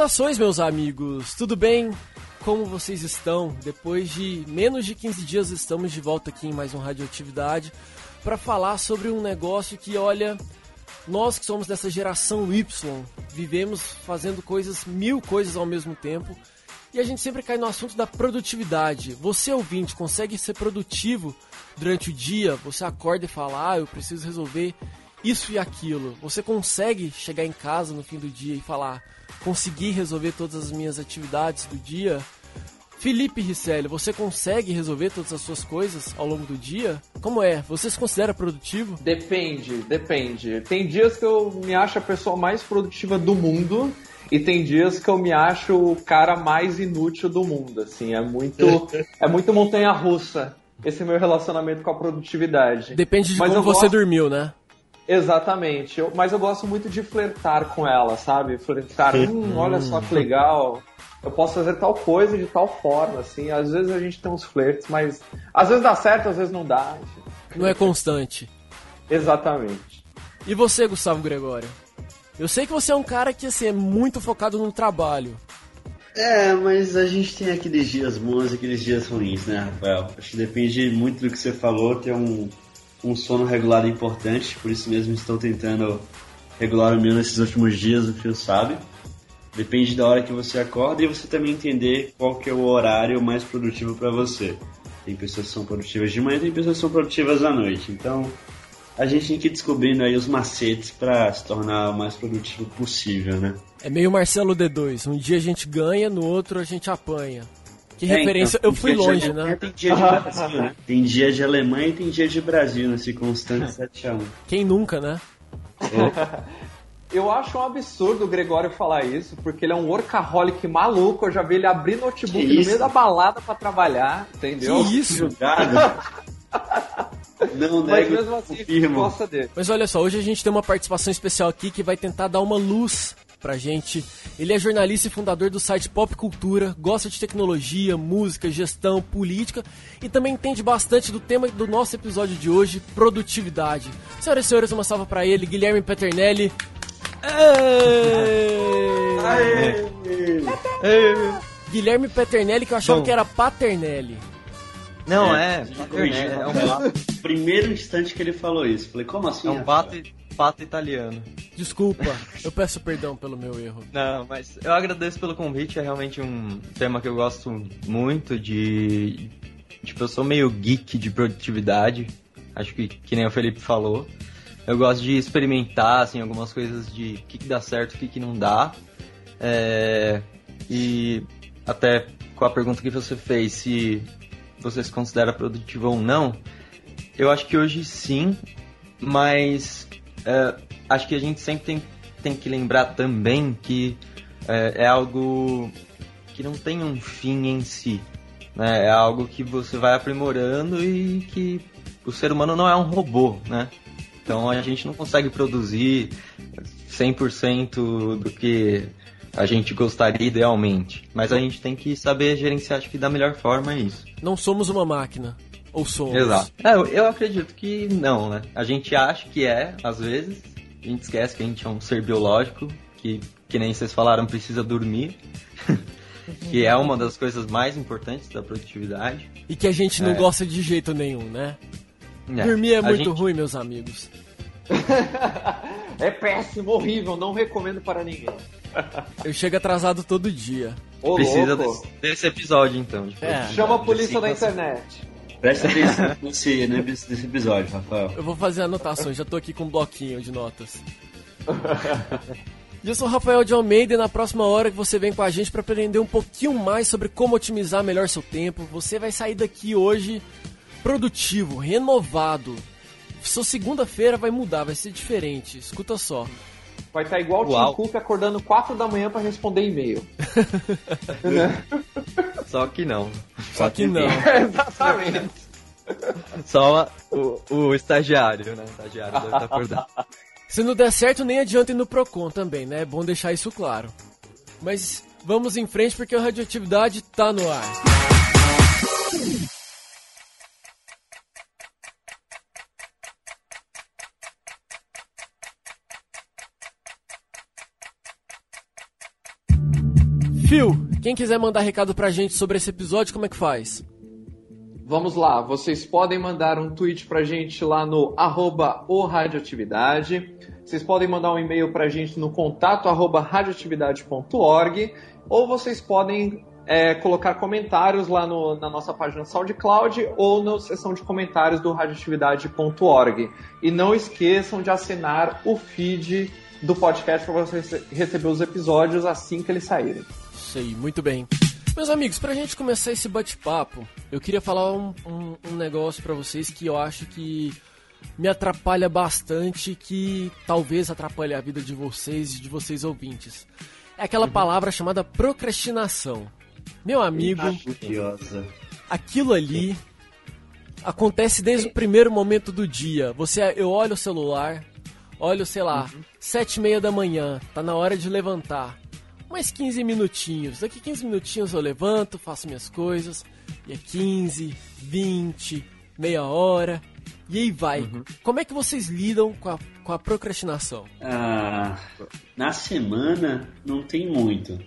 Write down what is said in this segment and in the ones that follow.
Saudações, meus amigos, tudo bem? Como vocês estão? Depois de menos de 15 dias, estamos de volta aqui em mais um Radioatividade para falar sobre um negócio que, olha, nós que somos dessa geração Y, vivemos fazendo coisas, mil coisas ao mesmo tempo, e a gente sempre cai no assunto da produtividade. Você, ouvinte, consegue ser produtivo durante o dia? Você acorda e fala, ah, eu preciso resolver isso e aquilo. Você consegue chegar em casa no fim do dia e falar, consegui resolver todas as minhas atividades do dia? Felipe Risselli, você consegue resolver todas as suas coisas ao longo do dia? Como é? Você se considera produtivo? Depende, depende. Tem dias que eu me acho a pessoa mais produtiva do mundo e tem dias que eu me acho o cara mais inútil do mundo, assim, é muito é muito montanha russa esse meu relacionamento com a produtividade. Depende de Mas como você gosto... dormiu, né? Exatamente, eu, mas eu gosto muito de flertar com ela, sabe? Flertar, hum, olha só que legal, eu posso fazer tal coisa de tal forma, assim. Às vezes a gente tem uns flertes, mas às vezes dá certo, às vezes não dá. Não é constante. Exatamente. E você, Gustavo Gregório? Eu sei que você é um cara que assim, é muito focado no trabalho. É, mas a gente tem aqueles dias bons e aqueles dias ruins, né, Rafael? Acho que depende muito do que você falou, ter um um sono regulado é importante, por isso mesmo estou tentando regular o meu nesses últimos dias, o Fio sabe. Depende da hora que você acorda e você também entender qual que é o horário mais produtivo para você. Tem pessoas que são produtivas de manhã, tem pessoas que são produtivas à noite. Então, a gente tem que ir descobrindo aí os macetes para se tornar o mais produtivo possível, né? É meio Marcelo D2. Um dia a gente ganha, no outro a gente apanha. Que é, referência, então, eu fui longe, né? Tem dia de Brasil, né? Tem dia de Alemanha e tem dia de Brasil nesse constante 7x1. Quem nunca, né? Eu acho um absurdo o Gregório falar isso, porque ele é um workaholic maluco. Eu já vi ele abrir notebook no meio da balada para trabalhar, entendeu? Que isso? Não, Mas mesmo assim, gosta dele. Mas olha só, hoje a gente tem uma participação especial aqui que vai tentar dar uma luz pra gente. Ele é jornalista e fundador do site Pop Cultura, gosta de tecnologia, música, gestão, política e também entende bastante do tema do nosso episódio de hoje, produtividade. Senhoras e senhores, uma salva para ele, Guilherme Peternelli. Guilherme Peternelli, que eu achava Bom. que era Paternelli. Não, é. é, é um... Primeiro instante que ele falou isso. Falei, como assim? É um pato, pato italiano. Desculpa, eu peço perdão pelo meu erro. Não, mas eu agradeço pelo convite. É realmente um tema que eu gosto muito de. Tipo, eu sou meio geek de produtividade. Acho que, que nem o Felipe falou. Eu gosto de experimentar, assim, algumas coisas de o que, que dá certo, o que, que não dá. É... E até com a pergunta que você fez, se você se considera produtivo ou não, eu acho que hoje sim, mas é, acho que a gente sempre tem, tem que lembrar também que é, é, algo que não tem um fim em si. Né? É algo que você vai aprimorando e que o ser humano não é um robô, né? Então a gente não consegue produzir 100% do que a gente gostaria idealmente. Mas a gente tem que saber gerenciar, acho que da melhor forma é isso. Não somos uma máquina. Ou somos? Exato. É, eu acredito que não, né? A gente acha que é, às vezes. A gente esquece que a gente é um ser biológico, que, que nem vocês falaram, precisa dormir. que é uma das coisas mais importantes da produtividade. E que a gente não é. gosta de jeito nenhum, né? É. Dormir é muito gente... ruim, meus amigos. é péssimo, horrível, não recomendo para ninguém. Eu chego atrasado todo dia. Ô, Precisa desse, desse, episódio, então. É, Chama a polícia da internet. Presta atenção nesse, nesse episódio, Rafael. Eu vou fazer anotações, já tô aqui com um bloquinho de notas. eu sou o Rafael de Almeida e na próxima hora que você vem com a gente para aprender um pouquinho mais sobre como otimizar melhor seu tempo, você vai sair daqui hoje produtivo, renovado. Sua segunda-feira vai mudar, vai ser diferente. Escuta só. Vai estar igual o Tim Cook acordando 4 da manhã para responder e-mail. Só que não. Só, Só que, que não. Exatamente. Só o, o estagiário, né? O estagiário deve estar acordando. Se não der certo, nem adianta ir no Procon também, né? É bom deixar isso claro. Mas vamos em frente porque a radioatividade tá no ar. Phil, quem quiser mandar recado pra gente sobre esse episódio, como é que faz? Vamos lá, vocês podem mandar um tweet pra gente lá no arroba o radioatividade. Vocês podem mandar um e-mail pra gente no contato arroba radioatividade.org ou vocês podem é, colocar comentários lá no, na nossa página SoundCloud ou na seção de comentários do radioatividade.org. E não esqueçam de assinar o feed do podcast para você receber os episódios assim que eles saírem. Sei, muito bem. Meus amigos, pra gente começar esse bate-papo, eu queria falar um, um, um negócio para vocês que eu acho que me atrapalha bastante, que talvez atrapalhe a vida de vocês e de vocês ouvintes. É aquela uhum. palavra chamada procrastinação. Meu amigo, aquilo ali acontece desde o primeiro momento do dia. Você, eu olho o celular, olho, sei lá, uhum. sete e meia da manhã, tá na hora de levantar mais 15 minutinhos. Daqui 15 minutinhos eu levanto, faço minhas coisas. E é 15, 20, meia hora. E aí vai. Uhum. Como é que vocês lidam com a, com a procrastinação? Ah, na semana não tem muito.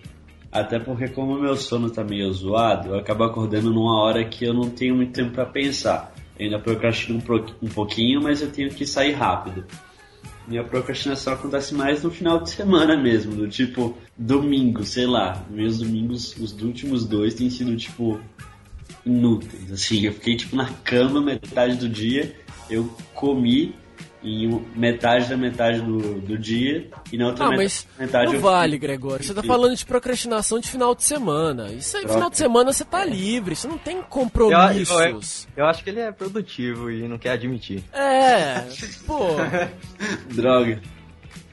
Até porque como o meu sono tá meio zoado, eu acabo acordando numa hora que eu não tenho muito tempo para pensar. Eu ainda procrastino um pouquinho, mas eu tenho que sair rápido. Minha procrastinação acontece mais no final de semana mesmo, do tipo domingo, sei lá. Meus domingos, os últimos dois, têm sido tipo inúteis. Assim, eu fiquei tipo na cama metade do dia, eu comi em metade da metade do, do dia e na outra ah, mas metade não vale, Gregório. Você tá falando de procrastinação de final de semana. Isso aí, final de semana você tá livre, você não tem compromissos. Eu, eu, eu, acho que ele é produtivo e não quer admitir. É, pô. Droga.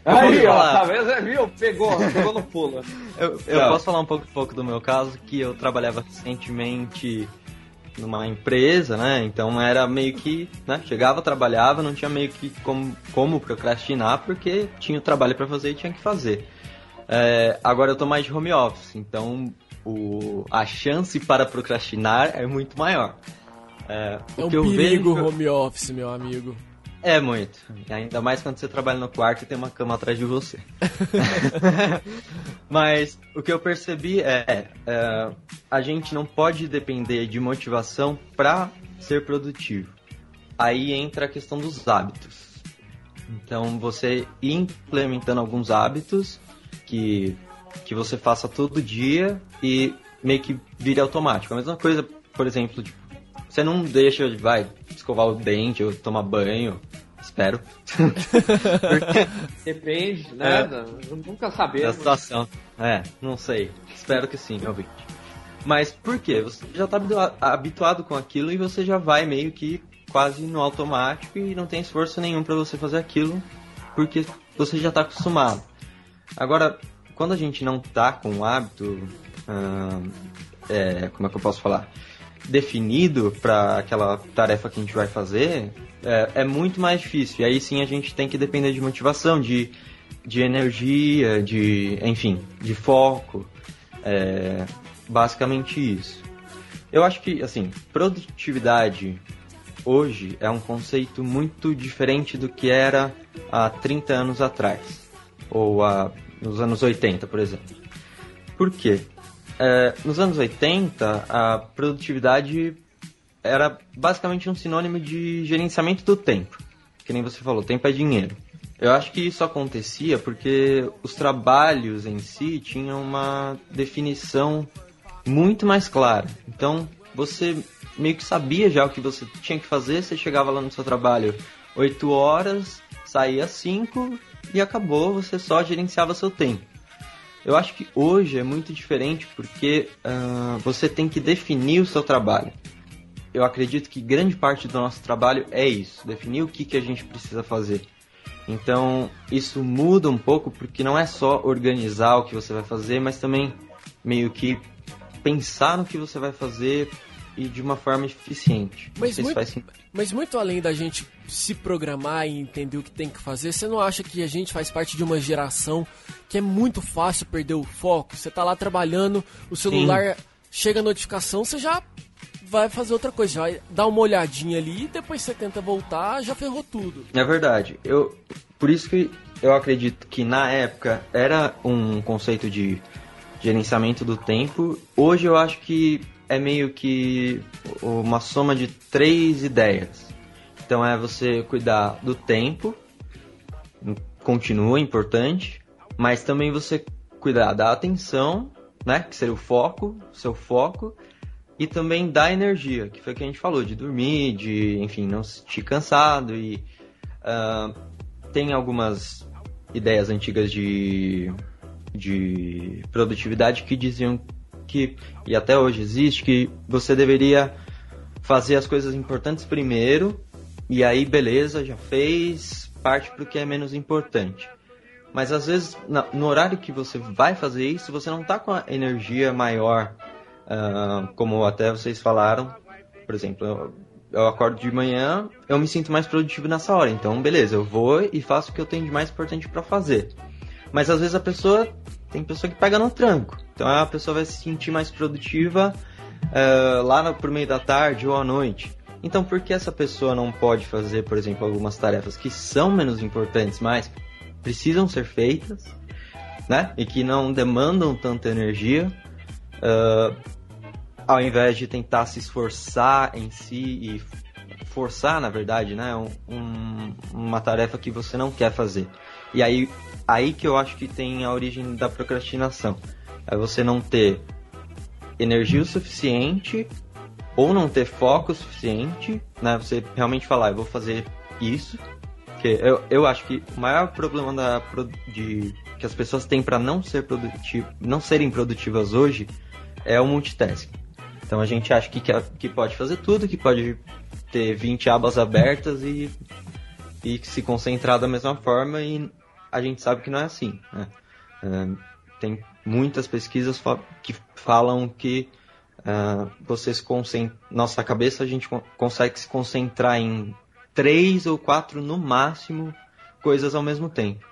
Aí, ó, tá vendo? Viu? Pegou, pegou no pulo. Eu, eu posso falar um pouco, um pouco do meu caso, que eu trabalhava recentemente numa empresa, né? Então era meio que, né? Chegava, trabalhava, não tinha meio que como, como procrastinar porque tinha o trabalho para fazer e tinha que fazer. É, agora eu tô mais de home office, então o, a chance para procrastinar é muito maior. É, é um perigo vejo... home office, meu amigo. É muito. Ainda mais quando você trabalha no quarto e tem uma cama atrás de você. Mas o que eu percebi é, é, a gente não pode depender de motivação para ser produtivo. Aí entra a questão dos hábitos. Então você ir implementando alguns hábitos que, que você faça todo dia e meio que vire automático. A mesma coisa, por exemplo, tipo, você não deixa, vai, escovar o dente ou tomar banho. Espero. Depende, né? É. Nunca sabemos. Da situação. É, não sei. Espero que sim, meu vídeo. Mas por quê? Você já está habituado com aquilo e você já vai meio que quase no automático e não tem esforço nenhum para você fazer aquilo porque você já está acostumado. Agora, quando a gente não tá com o hábito, hum, é, como é que eu posso falar? Definido para aquela tarefa que a gente vai fazer, é, é, muito mais difícil. E aí sim a gente tem que depender de motivação, de, de energia, de, enfim, de foco. É, basicamente isso. Eu acho que, assim, produtividade hoje é um conceito muito diferente do que era há 30 anos atrás, ou há, nos anos 80, por exemplo. Por quê? É, nos anos 80, a produtividade era basicamente um sinônimo de gerenciamento do tempo. Que nem você falou, tempo é dinheiro. Eu acho que isso acontecia porque os trabalhos em si tinham uma definição muito mais clara. Então, você meio que sabia já o que você tinha que fazer, você chegava lá no seu trabalho 8 horas, saía 5 e acabou, você só gerenciava seu tempo. Eu acho que hoje é muito diferente porque uh, você tem que definir o seu trabalho. Eu acredito que grande parte do nosso trabalho é isso, definir o que, que a gente precisa fazer. Então, isso muda um pouco porque não é só organizar o que você vai fazer, mas também meio que pensar no que você vai fazer e de uma forma eficiente. Mas muito, mas muito além da gente se programar e entender o que tem que fazer, você não acha que a gente faz parte de uma geração que é muito fácil perder o foco? Você tá lá trabalhando, o celular Sim. chega a notificação, você já vai fazer outra coisa, já dá uma olhadinha ali e depois você tenta voltar, já ferrou tudo. É verdade. Eu por isso que eu acredito que na época era um conceito de gerenciamento do tempo. Hoje eu acho que é meio que uma soma de três ideias. Então é você cuidar do tempo, continua importante, mas também você cuidar da atenção, né, que seria o foco, seu foco, e também da energia, que foi o que a gente falou, de dormir, de, enfim, não se sentir cansado e uh, tem algumas ideias antigas de, de produtividade que diziam que, e até hoje existe, que você deveria fazer as coisas importantes primeiro, e aí beleza, já fez, parte para o que é menos importante. Mas às vezes, no horário que você vai fazer isso, você não está com a energia maior, uh, como até vocês falaram. Por exemplo, eu, eu acordo de manhã, eu me sinto mais produtivo nessa hora. Então, beleza, eu vou e faço o que eu tenho de mais importante para fazer. Mas às vezes a pessoa tem pessoa que pega no tranco. Então a pessoa vai se sentir mais produtiva uh, lá no, por meio da tarde ou à noite. Então por que essa pessoa não pode fazer, por exemplo, algumas tarefas que são menos importantes, mas precisam ser feitas, né? E que não demandam tanta energia, uh, ao invés de tentar se esforçar em si e forçar, na verdade, né? Um, uma tarefa que você não quer fazer. E aí, aí que eu acho que tem a origem da procrastinação. É você não ter energia o suficiente ou não ter foco o suficiente, né? Você realmente falar, eu vou fazer isso, porque eu, eu acho que o maior problema da, de, que as pessoas têm para não ser não serem produtivas hoje é o multitasking. Então a gente acha que, que pode fazer tudo, que pode ter 20 abas abertas e, e se concentrar da mesma forma e a gente sabe que não é assim. Né? Uh, tem muitas pesquisas que falam que uh, você se concentra, nossa cabeça a gente consegue se concentrar em três ou quatro no máximo coisas ao mesmo tempo.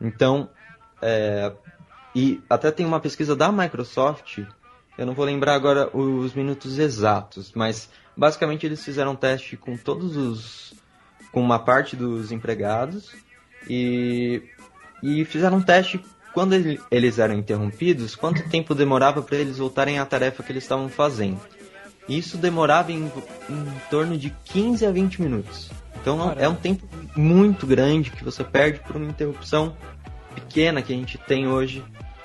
Então, é, e até tem uma pesquisa da Microsoft, eu não vou lembrar agora os minutos exatos, mas basicamente eles fizeram um teste com todos os. com uma parte dos empregados e, e fizeram um teste quando eles eram interrompidos, quanto tempo demorava para eles voltarem à tarefa que eles estavam fazendo. Isso demorava em, em torno de 15 a 20 minutos. Então Caramba. é um tempo muito grande que você perde por uma interrupção pequena que a gente tem hoje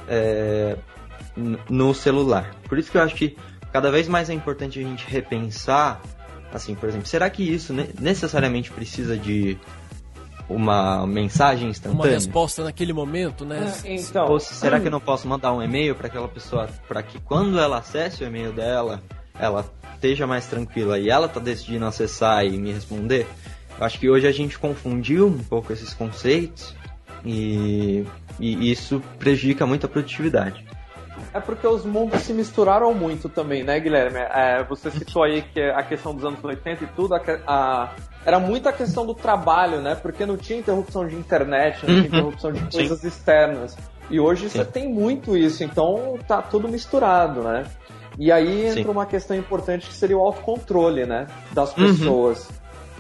é, no celular. Por isso que eu acho que cada vez mais é importante a gente repensar, assim, por exemplo, será que isso necessariamente precisa de uma mensagem instantânea? Uma resposta naquele momento, né? É, então, Ou será que eu não posso mandar um e-mail para aquela pessoa, para que quando ela acesse o e-mail dela, ela esteja mais tranquila e ela está decidindo acessar e me responder? Eu acho que hoje a gente confundiu um pouco esses conceitos e, e isso prejudica muito a produtividade. É porque os mundos se misturaram muito também, né, Guilherme? É, você citou aí que a questão dos anos 80 e tudo, a, a, era muito a questão do trabalho, né? Porque não tinha interrupção de internet, não tinha uhum. interrupção de coisas Sim. externas. E hoje Sim. você tem muito isso, então tá tudo misturado, né? E aí entra Sim. uma questão importante que seria o autocontrole, né? Das uhum. pessoas. Uhum.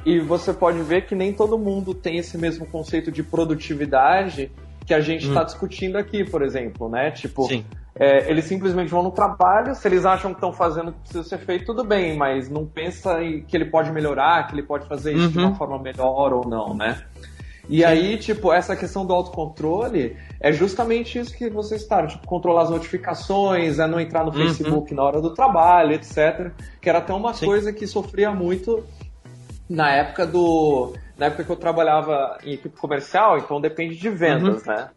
E você pode ver que nem todo mundo tem esse mesmo conceito de produtividade que a gente está hum. discutindo aqui, por exemplo, né? Tipo, é, eles simplesmente vão no trabalho, se eles acham que estão fazendo o que precisa ser feito, tudo bem, mas não pensa em que ele pode melhorar, que ele pode fazer isso uhum. de uma uhum. forma melhor ou não, né? E Sim. aí, tipo, essa questão do autocontrole é justamente isso que vocês estavam, tipo, controlar as notificações, é não entrar no uhum. Facebook na hora do trabalho, etc. Que era até uma Sim. coisa que sofria muito na época do. Na época que eu trabalhava em equipe comercial, então depende de vendas, uhum. né?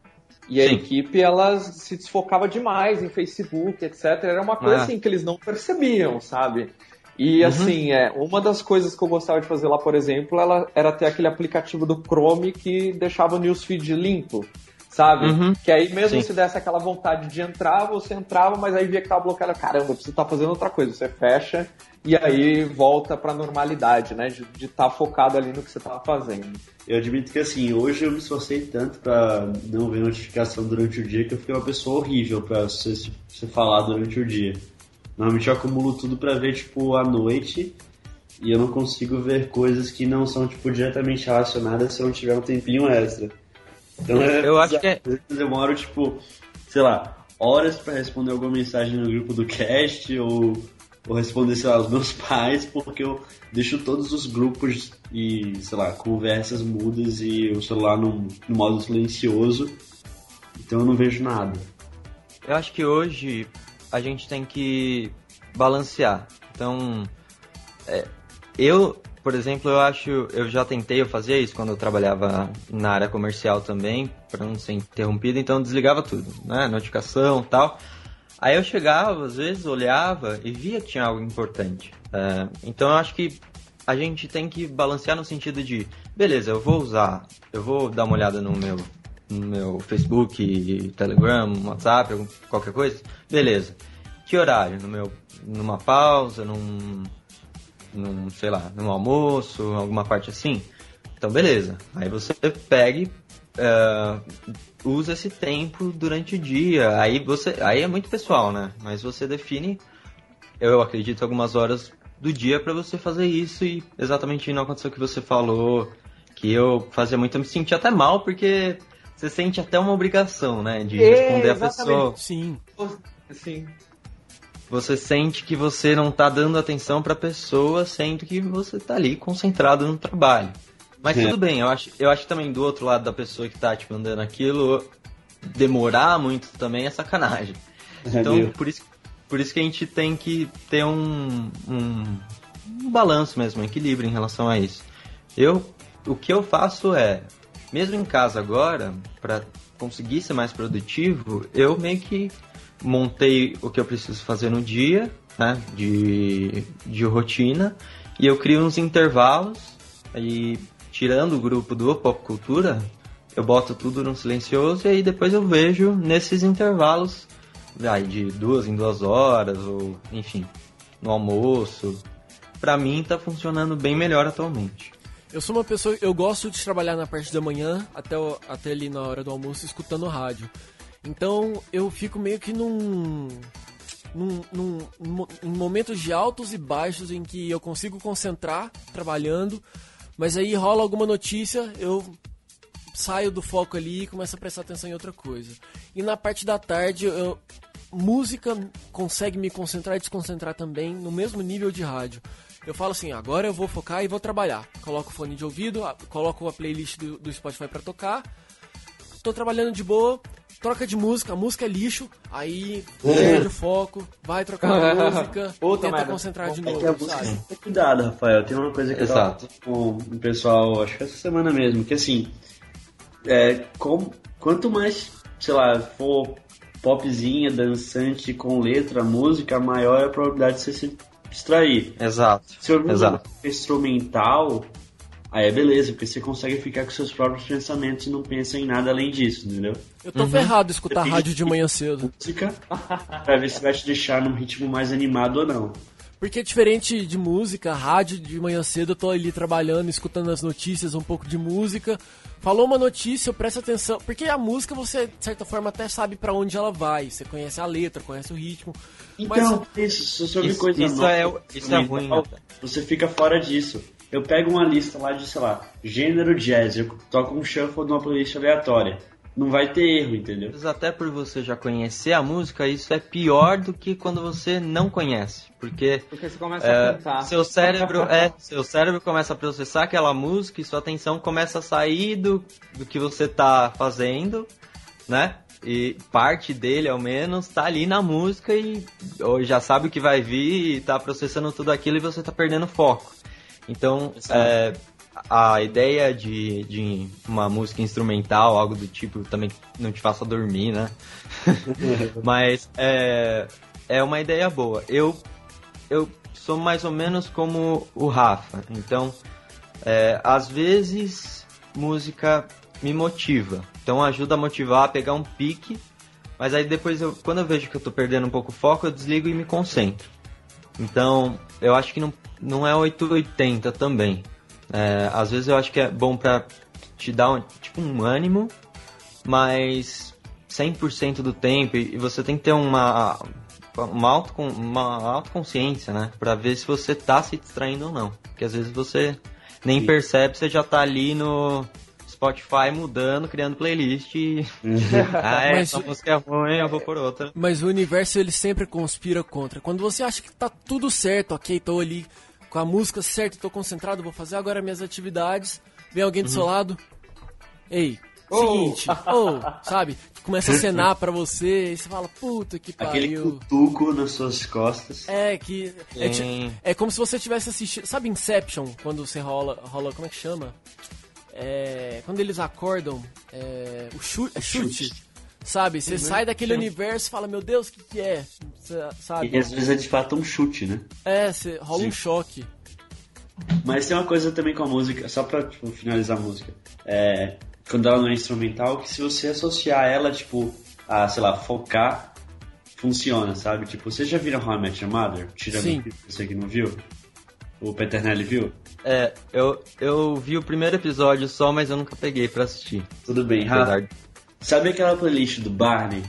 E a Sim. equipe, ela se desfocava demais em Facebook, etc. Era uma coisa ah. assim que eles não percebiam, sabe? E uhum. assim, é, uma das coisas que eu gostava de fazer lá, por exemplo, ela era ter aquele aplicativo do Chrome que deixava o newsfeed limpo sabe? Uhum. Que aí mesmo Sim. se desse aquela vontade de entrar, você entrava, mas aí via que tava bloqueado. Caramba, eu preciso estar tá fazendo outra coisa. Você fecha e aí volta pra normalidade, né? De estar tá focado ali no que você tava fazendo. Eu admito que assim, hoje eu me esforcei tanto para não ver notificação durante o dia que eu fiquei uma pessoa horrível para você, você falar durante o dia. Normalmente eu acumulo tudo para ver, tipo, à noite e eu não consigo ver coisas que não são, tipo, diretamente relacionadas se eu não tiver um tempinho extra. Então é, eu acho que é... eu demoro, tipo, sei lá, horas para responder alguma mensagem no grupo do cast ou, ou responder, sei lá, os meus pais, porque eu deixo todos os grupos e, sei lá, conversas mudas e o celular no, no modo silencioso. Então eu não vejo nada. Eu acho que hoje a gente tem que balancear. Então, é, eu, por exemplo, eu acho, eu já tentei, eu fazia isso quando eu trabalhava na área comercial também, para não ser interrompido, então eu desligava tudo, né, notificação, tal. Aí eu chegava, às vezes olhava e via que tinha algo importante. É, então eu acho que a gente tem que balancear no sentido de, beleza, eu vou usar, eu vou dar uma olhada no meu no meu Facebook, Telegram, WhatsApp, qualquer coisa, beleza. Que horário? No meu, numa pausa, num, num, sei lá, num almoço, alguma parte assim? Então, beleza. Aí você pega uh, usa esse tempo durante o dia. Aí você, aí é muito pessoal, né? Mas você define, eu acredito, algumas horas do dia para você fazer isso e exatamente não aconteceu o que você falou, que eu fazia muito, eu me senti até mal porque você sente até uma obrigação, né? De responder é, a pessoa. Sim. Sim. Você sente que você não tá dando atenção pra pessoa, sendo que você tá ali concentrado no trabalho. Mas é. tudo bem, eu acho, eu acho também do outro lado da pessoa que tá te tipo, mandando aquilo, demorar muito também é sacanagem. É então, por isso, por isso que a gente tem que ter um, um, um balanço mesmo, um equilíbrio em relação a isso. Eu, o que eu faço é, mesmo em casa agora, para conseguir ser mais produtivo, eu meio que montei o que eu preciso fazer no dia, né, de, de rotina, e eu crio uns intervalos, e tirando o grupo do Pop Cultura, eu boto tudo no silencioso e aí depois eu vejo nesses intervalos, aí de duas em duas horas, ou enfim, no almoço. Pra mim tá funcionando bem melhor atualmente. Eu sou uma pessoa, eu gosto de trabalhar na parte da manhã até, até ali na hora do almoço escutando rádio. Então eu fico meio que num, num, num, momentos de altos e baixos em que eu consigo concentrar trabalhando, mas aí rola alguma notícia, eu saio do foco ali e começo a prestar atenção em outra coisa. E na parte da tarde, eu, música consegue me concentrar e desconcentrar também no mesmo nível de rádio eu falo assim, agora eu vou focar e vou trabalhar. Coloco o fone de ouvido, coloco a playlist do, do Spotify para tocar. Tô trabalhando de boa, troca de música, a música é lixo, aí perde o foco, vai trocar a música, Puta tenta merda. concentrar de novo, é sabe? Cuidado, Rafael, tem uma coisa que Exato. eu tava com o pessoal, acho que essa semana mesmo, que assim, é, com, quanto mais, sei lá, for popzinha, dançante, com letra, música, maior é a probabilidade de você se distrair. Exato. Se eu Exato. instrumental, aí é beleza, porque você consegue ficar com seus próprios pensamentos e não pensa em nada além disso, entendeu? Eu tô uhum. ferrado escutar rádio de manhã cedo. Música, pra ver se vai te deixar num ritmo mais animado ou não. Porque é diferente de música, rádio de manhã cedo eu tô ali trabalhando, escutando as notícias, um pouco de música. Falou uma notícia, eu presto atenção. Porque a música você, de certa forma, até sabe para onde ela vai. Você conhece a letra, conhece o ritmo. Então, mas... isso, sobre isso, coisa isso nova, é, isso é ruim. Né? Você fica fora disso. Eu pego uma lista lá de, sei lá, gênero jazz, eu toco um shuffle numa playlist aleatória não vai ter erro, entendeu? Mas até por você já conhecer a música, isso é pior do que quando você não conhece, porque, porque você começa é, a cantar. Seu cérebro é, seu cérebro começa a processar aquela música e sua atenção começa a sair do, do que você tá fazendo, né? E parte dele, ao menos, tá ali na música e ou já sabe o que vai vir e tá processando tudo aquilo e você tá perdendo foco. Então, é, a ideia de, de uma música instrumental, algo do tipo, também não te faça dormir, né? Mas é, é uma ideia boa. Eu, eu sou mais ou menos como o Rafa, então é, às vezes música me motiva, então ajuda a motivar a pegar um pique, mas aí depois eu, quando eu vejo que eu tô perdendo um pouco o foco, eu desligo e me concentro. Então eu acho que não, não é 880 também. É, às vezes eu acho que é bom pra te dar um, tipo um ânimo, mas 100% do tempo, e você tem que ter uma, uma, auto, uma autoconsciência, né? Pra ver se você tá se distraindo ou não. Porque às vezes você nem Sim. percebe, você já tá ali no Spotify mudando, criando playlist e... ah, é, Mas- essa música é ruim, eu vou por outra. Mas o universo ele sempre conspira contra. Quando você acha que tá tudo certo, ok, tô ali com a música certa, tô concentrado, vou fazer agora minhas atividades, vem alguém do seu lado, ei, Oh. seguinte, ou, sabe, começa a acenar pra você e você fala, puta que Aquele pariu. cutuco nas suas costas. É que. É, é como se você tivesse assistindo. Sabe Inception? Quando você rola. rola como é que chama? É, quando eles acordam. É, o chute. É chute. Sabe? Você sai daquele universo e fala, meu Deus, o que, que é? Cê- sabe? E às vezes é de fato um chute, né? É, cê, rola um Sim. choque. Mas tem uma coisa também com a música, só pra tipo, finalizar a música. É, quando ela não é instrumental, que se você associar ela, tipo, a, sei lá, focar, funciona, sabe? Tipo, vocês já viram How I Met Your Mother? Tirando Sim. você que não viu? O Peternelli viu? É, eu, eu vi o primeiro episódio só, mas eu nunca peguei pra assistir. Tudo bem, Rafa. de- Sabe aquela playlist do Barney?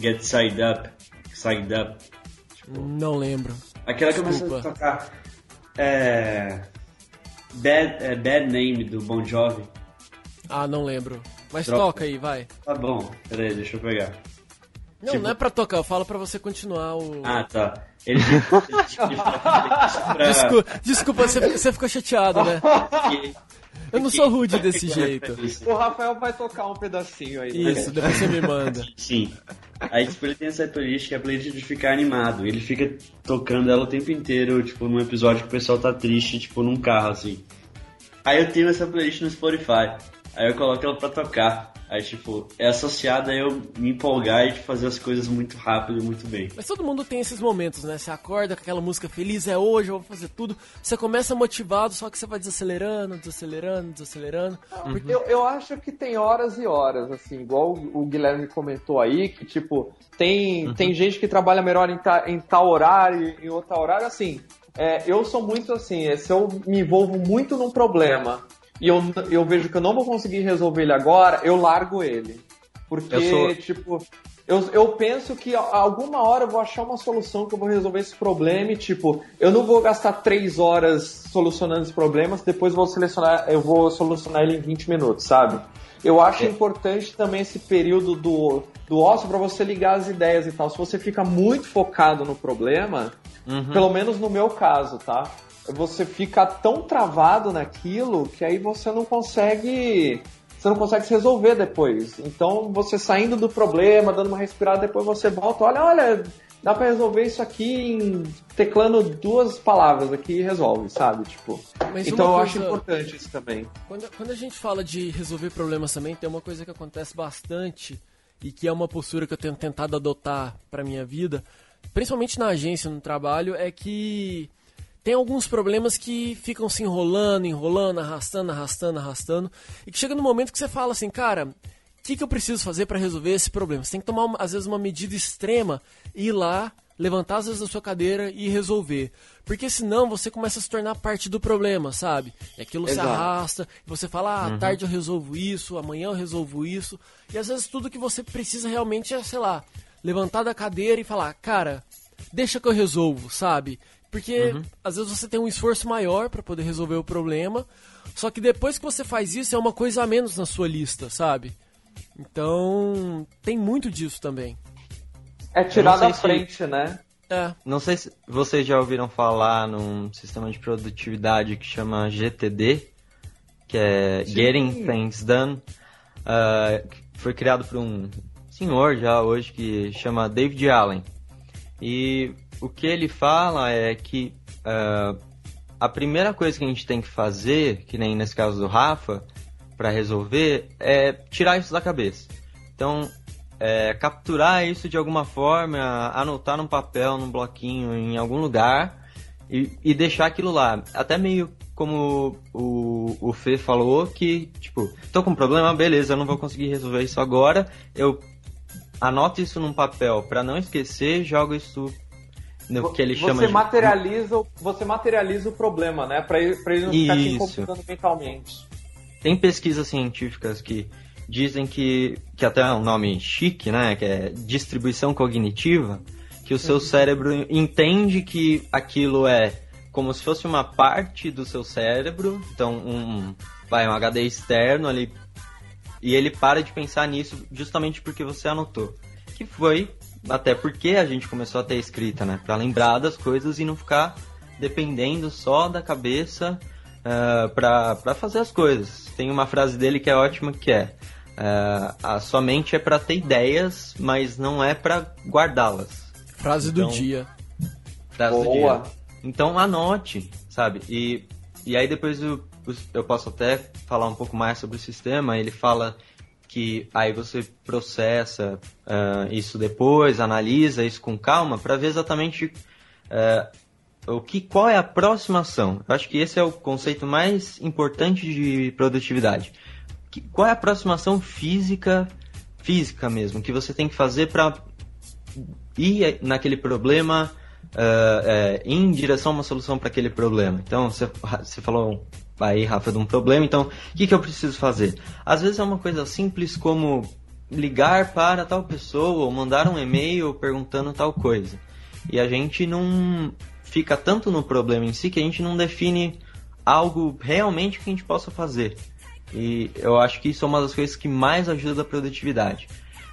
Get Side Up? Side Up? Não lembro. Aquela que Desculpa. a tocar. É. Bad, é, Bad Name do Bon Jovi. Ah, não lembro. Mas Droga. toca aí, vai. Tá bom, peraí, deixa eu pegar. Não, Tipo- não é pra tocar, eu falo pra você continuar o. Ah, tá. Ele. ele pra- Desculpa, desculpa você, ficou- você ficou chateado, né? Eu não sou rude desse jeito. O Rafael vai tocar um pedacinho aí. né? Isso, depois você me manda. Sim. Aí, tipo, ele tem essa playlist que é a playlist de ficar animado. Ele fica tocando ela o tempo inteiro, tipo, num episódio que o pessoal tá triste, tipo, num carro, assim. Aí eu tenho essa playlist no Spotify. Aí eu coloco ela pra tocar. Aí, tipo, é associada a eu me empolgar e tipo, fazer as coisas muito rápido e muito bem. Mas todo mundo tem esses momentos, né? Você acorda com aquela música feliz, é hoje, eu vou fazer tudo. Você começa motivado, só que você vai desacelerando, desacelerando, desacelerando. Porque Eu, eu acho que tem horas e horas, assim, igual o Guilherme comentou aí, que tipo, tem, tem gente que trabalha melhor em, ta- em tal horário, em outro horário, assim. é, eu sou muito assim, é, se eu me envolvo muito num problema e eu, eu vejo que eu não vou conseguir resolver ele agora, eu largo ele. Porque, Eu sou- tipo, eu, eu penso que alguma hora eu vou achar uma solução que eu vou resolver esse problema e, tipo, eu não vou gastar três horas solucionando esse problema, depois eu vou selecionar, eu vou solucionar ele em 20 minutos, sabe? Eu acho importante também esse período do, do ócio para você ligar as ideias e tal. Se você fica muito focado no problema, pelo menos no meu caso, tá? Você fica tão travado naquilo que aí você não consegue você não consegue se resolver depois. Então, você saindo do problema, dando uma respirada, depois você volta, olha, olha, dá pra resolver isso aqui em teclando duas palavras aqui e resolve, sabe? Tipo. Mas então uma eu acho coisa- importante isso também. Quando, quando a gente fala de resolver problemas também, tem uma coisa que acontece bastante e que é uma postura que eu tenho tentado adotar pra minha vida, principalmente na agência, no trabalho, é que tem alguns problemas que ficam se enrolando, enrolando, arrastando, arrastando, arrastando, e que chega no momento que você fala assim, cara, o que, que eu preciso fazer pra resolver esse problema? Você tem que tomar, às vezes, uma medida extrema e ir lá, levantar às vezes da sua cadeira e resolver. Porque senão você começa a se tornar parte do problema, sabe? E aquilo se Exato. arrasta, e você fala, ah, à tarde eu resolvo isso, amanhã eu resolvo isso. E às vezes tudo que você precisa realmente é, sei lá, levantar da cadeira e falar, cara, deixa que eu resolvo, sabe? Porque às vezes você tem um esforço maior pra poder resolver o problema, só que depois que você faz isso é uma coisa a menos na sua lista, sabe? Então, tem muito disso também. É tirar da sei se- frente, né? É, Não sei se vocês já ouviram falar num sistema de produtividade que chama GTD, que é Getting Things Done. Ah, foi criado por um senhor já hoje que chama David Allen. E o que ele fala é que ah, a primeira coisa que a gente tem que fazer, que nem nesse caso do Rafa, para resolver, é tirar isso da cabeça. Então, é, capturar isso de alguma forma, anotar num papel, num bloquinho, em algum lugar e, e deixar aquilo lá. Até meio como o, o Fê falou, que, tipo, tô com um problema, beleza, eu não vou conseguir resolver isso agora, eu anoto isso num papel para não esquecer, jogo isso no que ele chama você materializa, o- você materializa o problema, né? Pra ele, pra ele não ficar te Isso. incomodando mentalmente. Tem pesquisas científicas que dizem que, que até é um nome chique, né? Que é distribuição cognitiva, que o seu cérebro entende que aquilo é como se fosse uma parte do seu cérebro, então um, vai um HD externo ali e ele para de pensar nisso justamente porque você anotou. Que foi até porque a gente começou a ter escrita, né? Para lembrar das coisas e não ficar dependendo só da cabeça uh, para fazer as coisas. Tem uma frase dele que é ótima que é uh, a sua mente é para ter ideias, mas não é para guardá-las. Frase então, do dia. Frase Boa. do dia. Então anote, sabe? E, e aí depois eu, eu posso até falar um pouco mais sobre o sistema. Ele fala que aí você processa uh, isso depois, analisa isso com calma para ver exatamente uh, o que, qual é a próxima ação. Eu acho que esse é o conceito mais importante de produtividade. Que, qual é a próxima ação física, física mesmo, que você tem que fazer para ir naquele problema uh, em direção a uma solução para aquele problema. Então, você, você falou aí, Rafa, de um problema, então o que, que eu preciso fazer? Às vezes é uma coisa simples como ligar para tal pessoa ou mandar um e-mail perguntando tal coisa. E a gente não fica tanto no problema em si que a gente não define algo realmente que a gente possa fazer. E eu acho que isso é uma das coisas que mais ajuda a produtividade.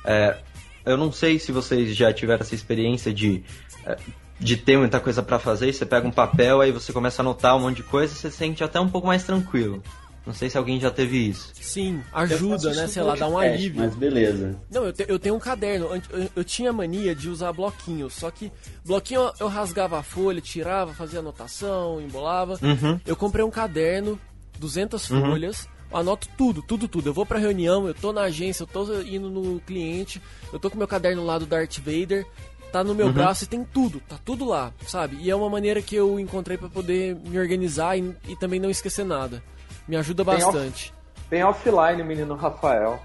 É, eu não sei se vocês já tiveram essa experiência de, é, de ter muita coisa para fazer, você pega um papel, aí você começa a anotar um monte de coisa, você se sente até um pouco mais tranquilo. Não sei se alguém já teve isso. Sim, ajuda, né? Sei lá, dá um alívio. Mas beleza. Não, eu, te, eu tenho um caderno. Eu, eu, tinha mania de usar bloquinhos. Só que bloquinho eu rasgava a folha, tirava, fazia anotação, embolava. Uhum. Eu comprei um caderno, 200 uhum. folhas. Anoto tudo, tudo, tudo. Eu vou pra reunião, eu tô na agência, eu tô indo no cliente, eu tô com meu caderno lá do Darth Vader, tá no meu uhum. braço e tem tudo, tá tudo lá, sabe? E é uma maneira que eu encontrei para poder me organizar e, e também não esquecer nada. Me ajuda bastante. Tem, off, tem offline, menino Rafael.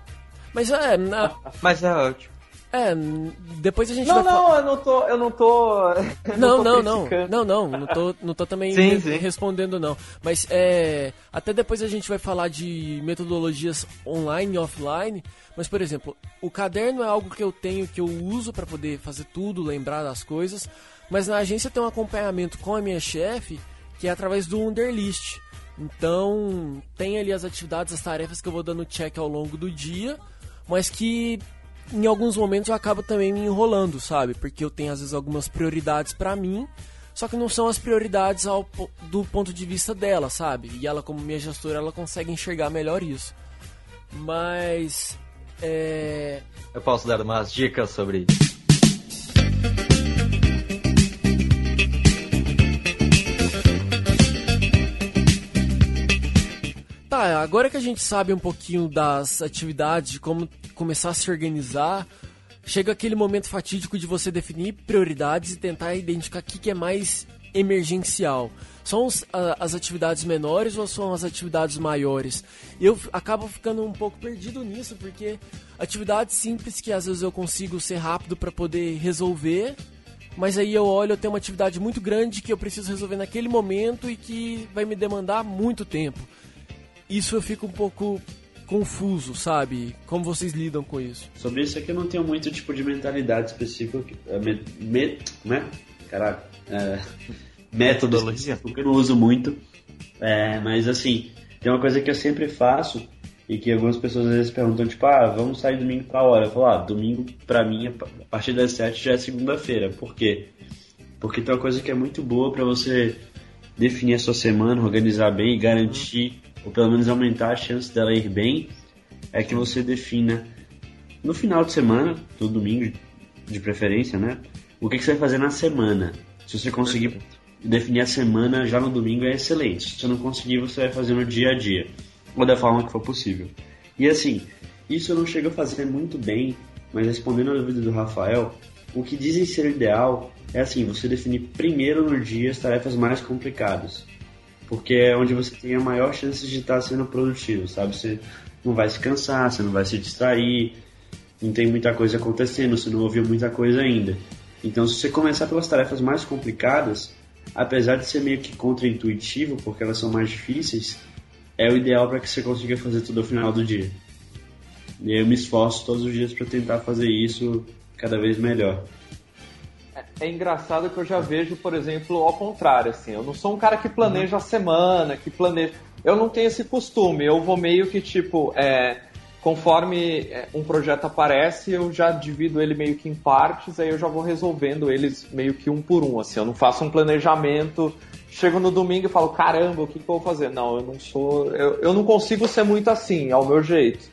Mas é. Na... Mas é ótimo. É, depois a gente não, vai Não, eu não tô. Eu não tô. não, não, não, não, não, não, tô, não tô também sim, sim. respondendo, não. Mas é. Até depois a gente vai falar de metodologias online e offline. Mas, por exemplo, o caderno é algo que eu tenho, que eu uso para poder fazer tudo, lembrar das coisas. Mas na agência tem um acompanhamento com a minha chefe, que é através do Underlist. Então, tem ali as atividades, as tarefas que eu vou dando check ao longo do dia, mas que em alguns momentos eu acabo também me enrolando, sabe? Porque eu tenho às vezes algumas prioridades para mim, só que não são as prioridades ao, do ponto de vista dela, sabe? E ela, como minha gestora, ela consegue enxergar melhor isso. Mas. É... Eu posso dar umas dicas sobre isso. Tá, agora que a gente sabe um pouquinho das atividades, de como começar a se organizar, chega aquele momento fatídico de você definir prioridades e tentar identificar o que é mais emergencial. São os, a, as atividades menores ou são as atividades maiores? Eu acabo ficando um pouco perdido nisso, porque atividades simples que às vezes eu consigo ser rápido para poder resolver, mas aí eu olho, eu tenho uma atividade muito grande que eu preciso resolver naquele momento e que vai me demandar muito tempo isso eu fico um pouco confuso, sabe? Como vocês lidam com isso? Sobre isso aqui eu não tenho muito tipo de mentalidade específica. É, me, me, né? Caralho. É, método específico que eu não uso muito. É, mas assim, tem uma coisa que eu sempre faço e que algumas pessoas às vezes perguntam, tipo, ah, vamos sair domingo pra hora. Eu falo, ah, domingo pra mim, a partir das 7 já é segunda-feira. Por quê? Porque tem uma coisa que é muito boa para você definir a sua semana, organizar bem e garantir ou pelo menos aumentar a chance dela ir bem, é que você defina no final de semana, no domingo de preferência, né? O que, que você vai fazer na semana. Se você conseguir definir a semana já no domingo é excelente. Se você não conseguir, você vai fazer no dia a dia, ou da forma que for possível. E assim, isso eu não chego a fazer muito bem, mas respondendo a dúvida do Rafael, o que dizem ser o ideal é assim, você definir primeiro no dia as tarefas mais complicadas porque é onde você tem a maior chance de estar sendo produtivo, sabe? Você não vai se cansar, você não vai se distrair, não tem muita coisa acontecendo, você não ouviu muita coisa ainda. Então, se você começar pelas tarefas mais complicadas, apesar de ser meio que contraintuitivo, porque elas são mais difíceis, é o ideal para que você consiga fazer tudo ao final do dia. E eu me esforço todos os dias para tentar fazer isso cada vez melhor é engraçado que eu já vejo, por exemplo, ao contrário, assim. Eu não sou um cara que planeja a semana, que planeja. Eu não tenho esse costume. Eu vou meio que tipo, é, conforme é, um projeto aparece, eu já divido ele meio que em partes, aí eu já vou resolvendo eles meio que um por um, assim, eu não faço um planejamento, chego no domingo e falo, caramba, o que, que eu vou fazer? Não, eu não sou, eu, eu não consigo ser muito assim, ao meu jeito.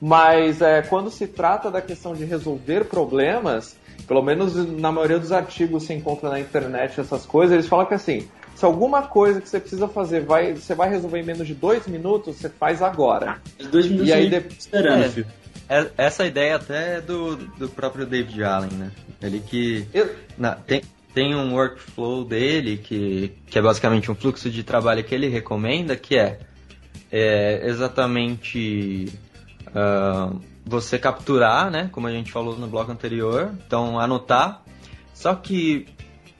Mas é, quando se trata da questão de resolver problemas, pelo menos na maioria dos artigos se encontra na internet essas coisas, eles falam que assim, se alguma coisa que você precisa fazer vai, você vai resolver em menos de dois minutos, você faz agora. Dois minutos e aí de... esperando, É. filho. É- Essa ideia até é do, do próprio David Allen, né? Ele que Eu- na- tem, tem um workflow dele que, que é basicamente um fluxo de trabalho que ele recomenda, que é, é exatamente ah, você capturar, né? Como a gente falou no bloco anterior, então anotar. Só que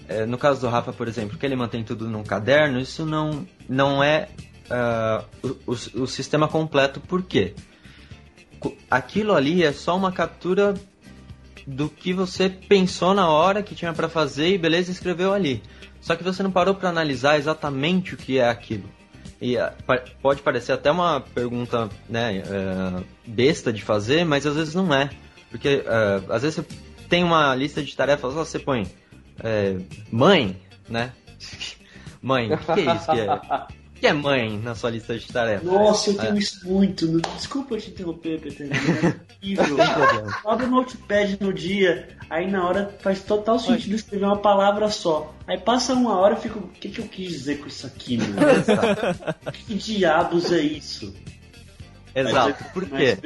é, no caso do Rafa, por exemplo, que ele mantém tudo num caderno, isso não, não é ah, o, o- o sistema completo. Por quê? Aquilo ali é só uma captura do que você pensou na hora que tinha pra fazer e beleza, escreveu ali. Só que você não parou pra analisar exatamente o que é aquilo. E ah, pa- pode parecer até uma pergunta né, eh, besta de fazer, mas às vezes não é. Porque eh, às vezes você tem uma lista de tarefas, ó, você põe eh, mãe, né? mãe, o que é isso que é? Que é mãe na sua lista de tarefas? Nossa, eu tenho É. isso muito. Desculpa te interromper, Peter. mas É. Abre o notepad no dia, aí na hora faz total sentido escrever uma palavra só. Aí passa uma hora eu fico, o que, que eu quis dizer com isso aqui, meu? que diabos é isso? Exato. É Por quê?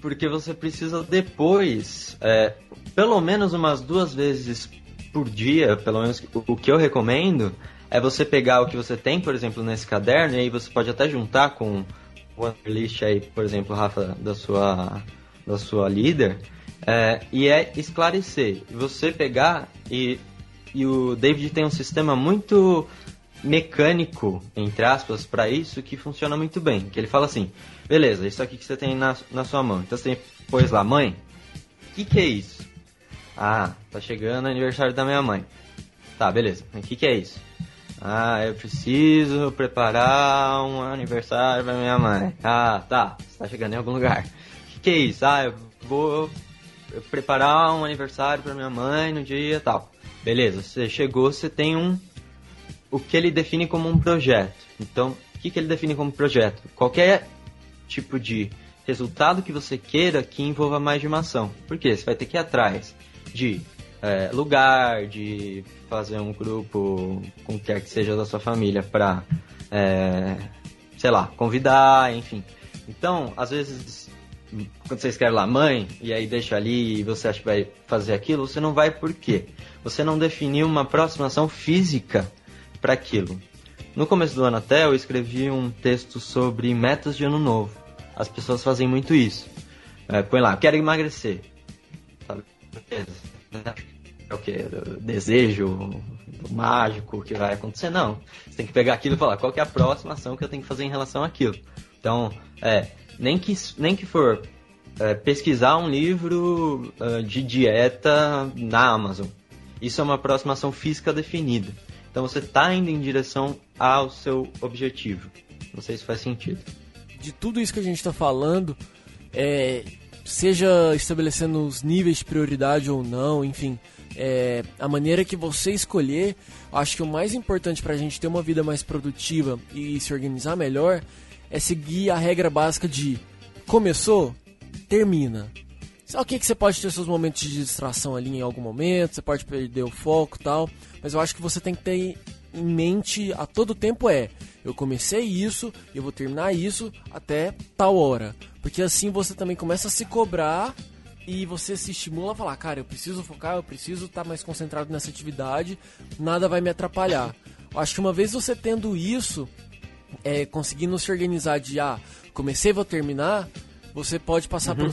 Porque você precisa depois, é, pelo menos umas duas vezes por dia, pelo menos o que eu recomendo, é você pegar o que você tem, por exemplo, nesse caderno, e aí você pode até juntar com o underlist aí, por exemplo, Rafa, da sua, da sua líder, é, e é esclarecer. Você pegar e, e o David tem um sistema muito mecânico, entre aspas, para isso que funciona muito bem. Que ele fala assim: beleza, isso aqui que você tem na, na sua mão. Então você pôs lá, mãe, o que, que é isso? Ah, tá chegando o aniversário da minha mãe. Tá, beleza. O que, que é isso? Ah, eu preciso preparar um aniversário pra minha mãe. Ah, tá. Você tá chegando em algum lugar. O que, que é isso? Ah, eu vou preparar um aniversário pra minha mãe no dia tal. Beleza, você chegou, você tem um. O que ele define como um projeto. Então, o que, que ele define como projeto? Qualquer tipo de resultado que você queira que envolva mais de uma ação. Por quê? Você vai ter que ir atrás de é, lugar, de fazer um grupo com quer que seja da sua família para, sei lá, convidar, enfim. Então, às vezes, quando você escreve lá mãe e aí deixa ali e você acha que vai fazer aquilo, você não vai por quê? Você não definiu uma aproximação física para aquilo. No começo do ano até eu escrevi um texto sobre metas de ano novo. As pessoas fazem muito isso. É, põe lá, quero emagrecer. Sabe? Beleza. É que? Desejo mágico que vai acontecer? Não. Você tem que pegar aquilo e falar qual é a próxima ação que eu tenho que fazer em relação àquilo. Então, é, nem que, nem que for é, pesquisar um livro uh, de dieta na Amazon. Isso é uma aproximação física definida. Então você está indo em direção ao seu objetivo. Não sei se faz sentido. De tudo isso que a gente está falando, é, seja estabelecendo os níveis de prioridade ou não, enfim, é, a maneira que você escolher, acho que o mais importante para a gente ter uma vida mais produtiva e se organizar melhor é seguir a regra básica de começou, termina. Ok que você pode ter seus momentos de distração ali em algum momento, você pode perder o foco tal, mas eu acho que você tem que ter em mente a todo tempo é, eu comecei isso eu vou terminar isso até tal hora. Porque assim você também começa a se cobrar e você se estimula a falar, cara, eu preciso focar, eu preciso estar mais concentrado nessa atividade, nada vai me atrapalhar. Eu acho que uma vez você tendo isso, é, conseguindo se organizar de, ah, comecei, vou terminar, você pode passar para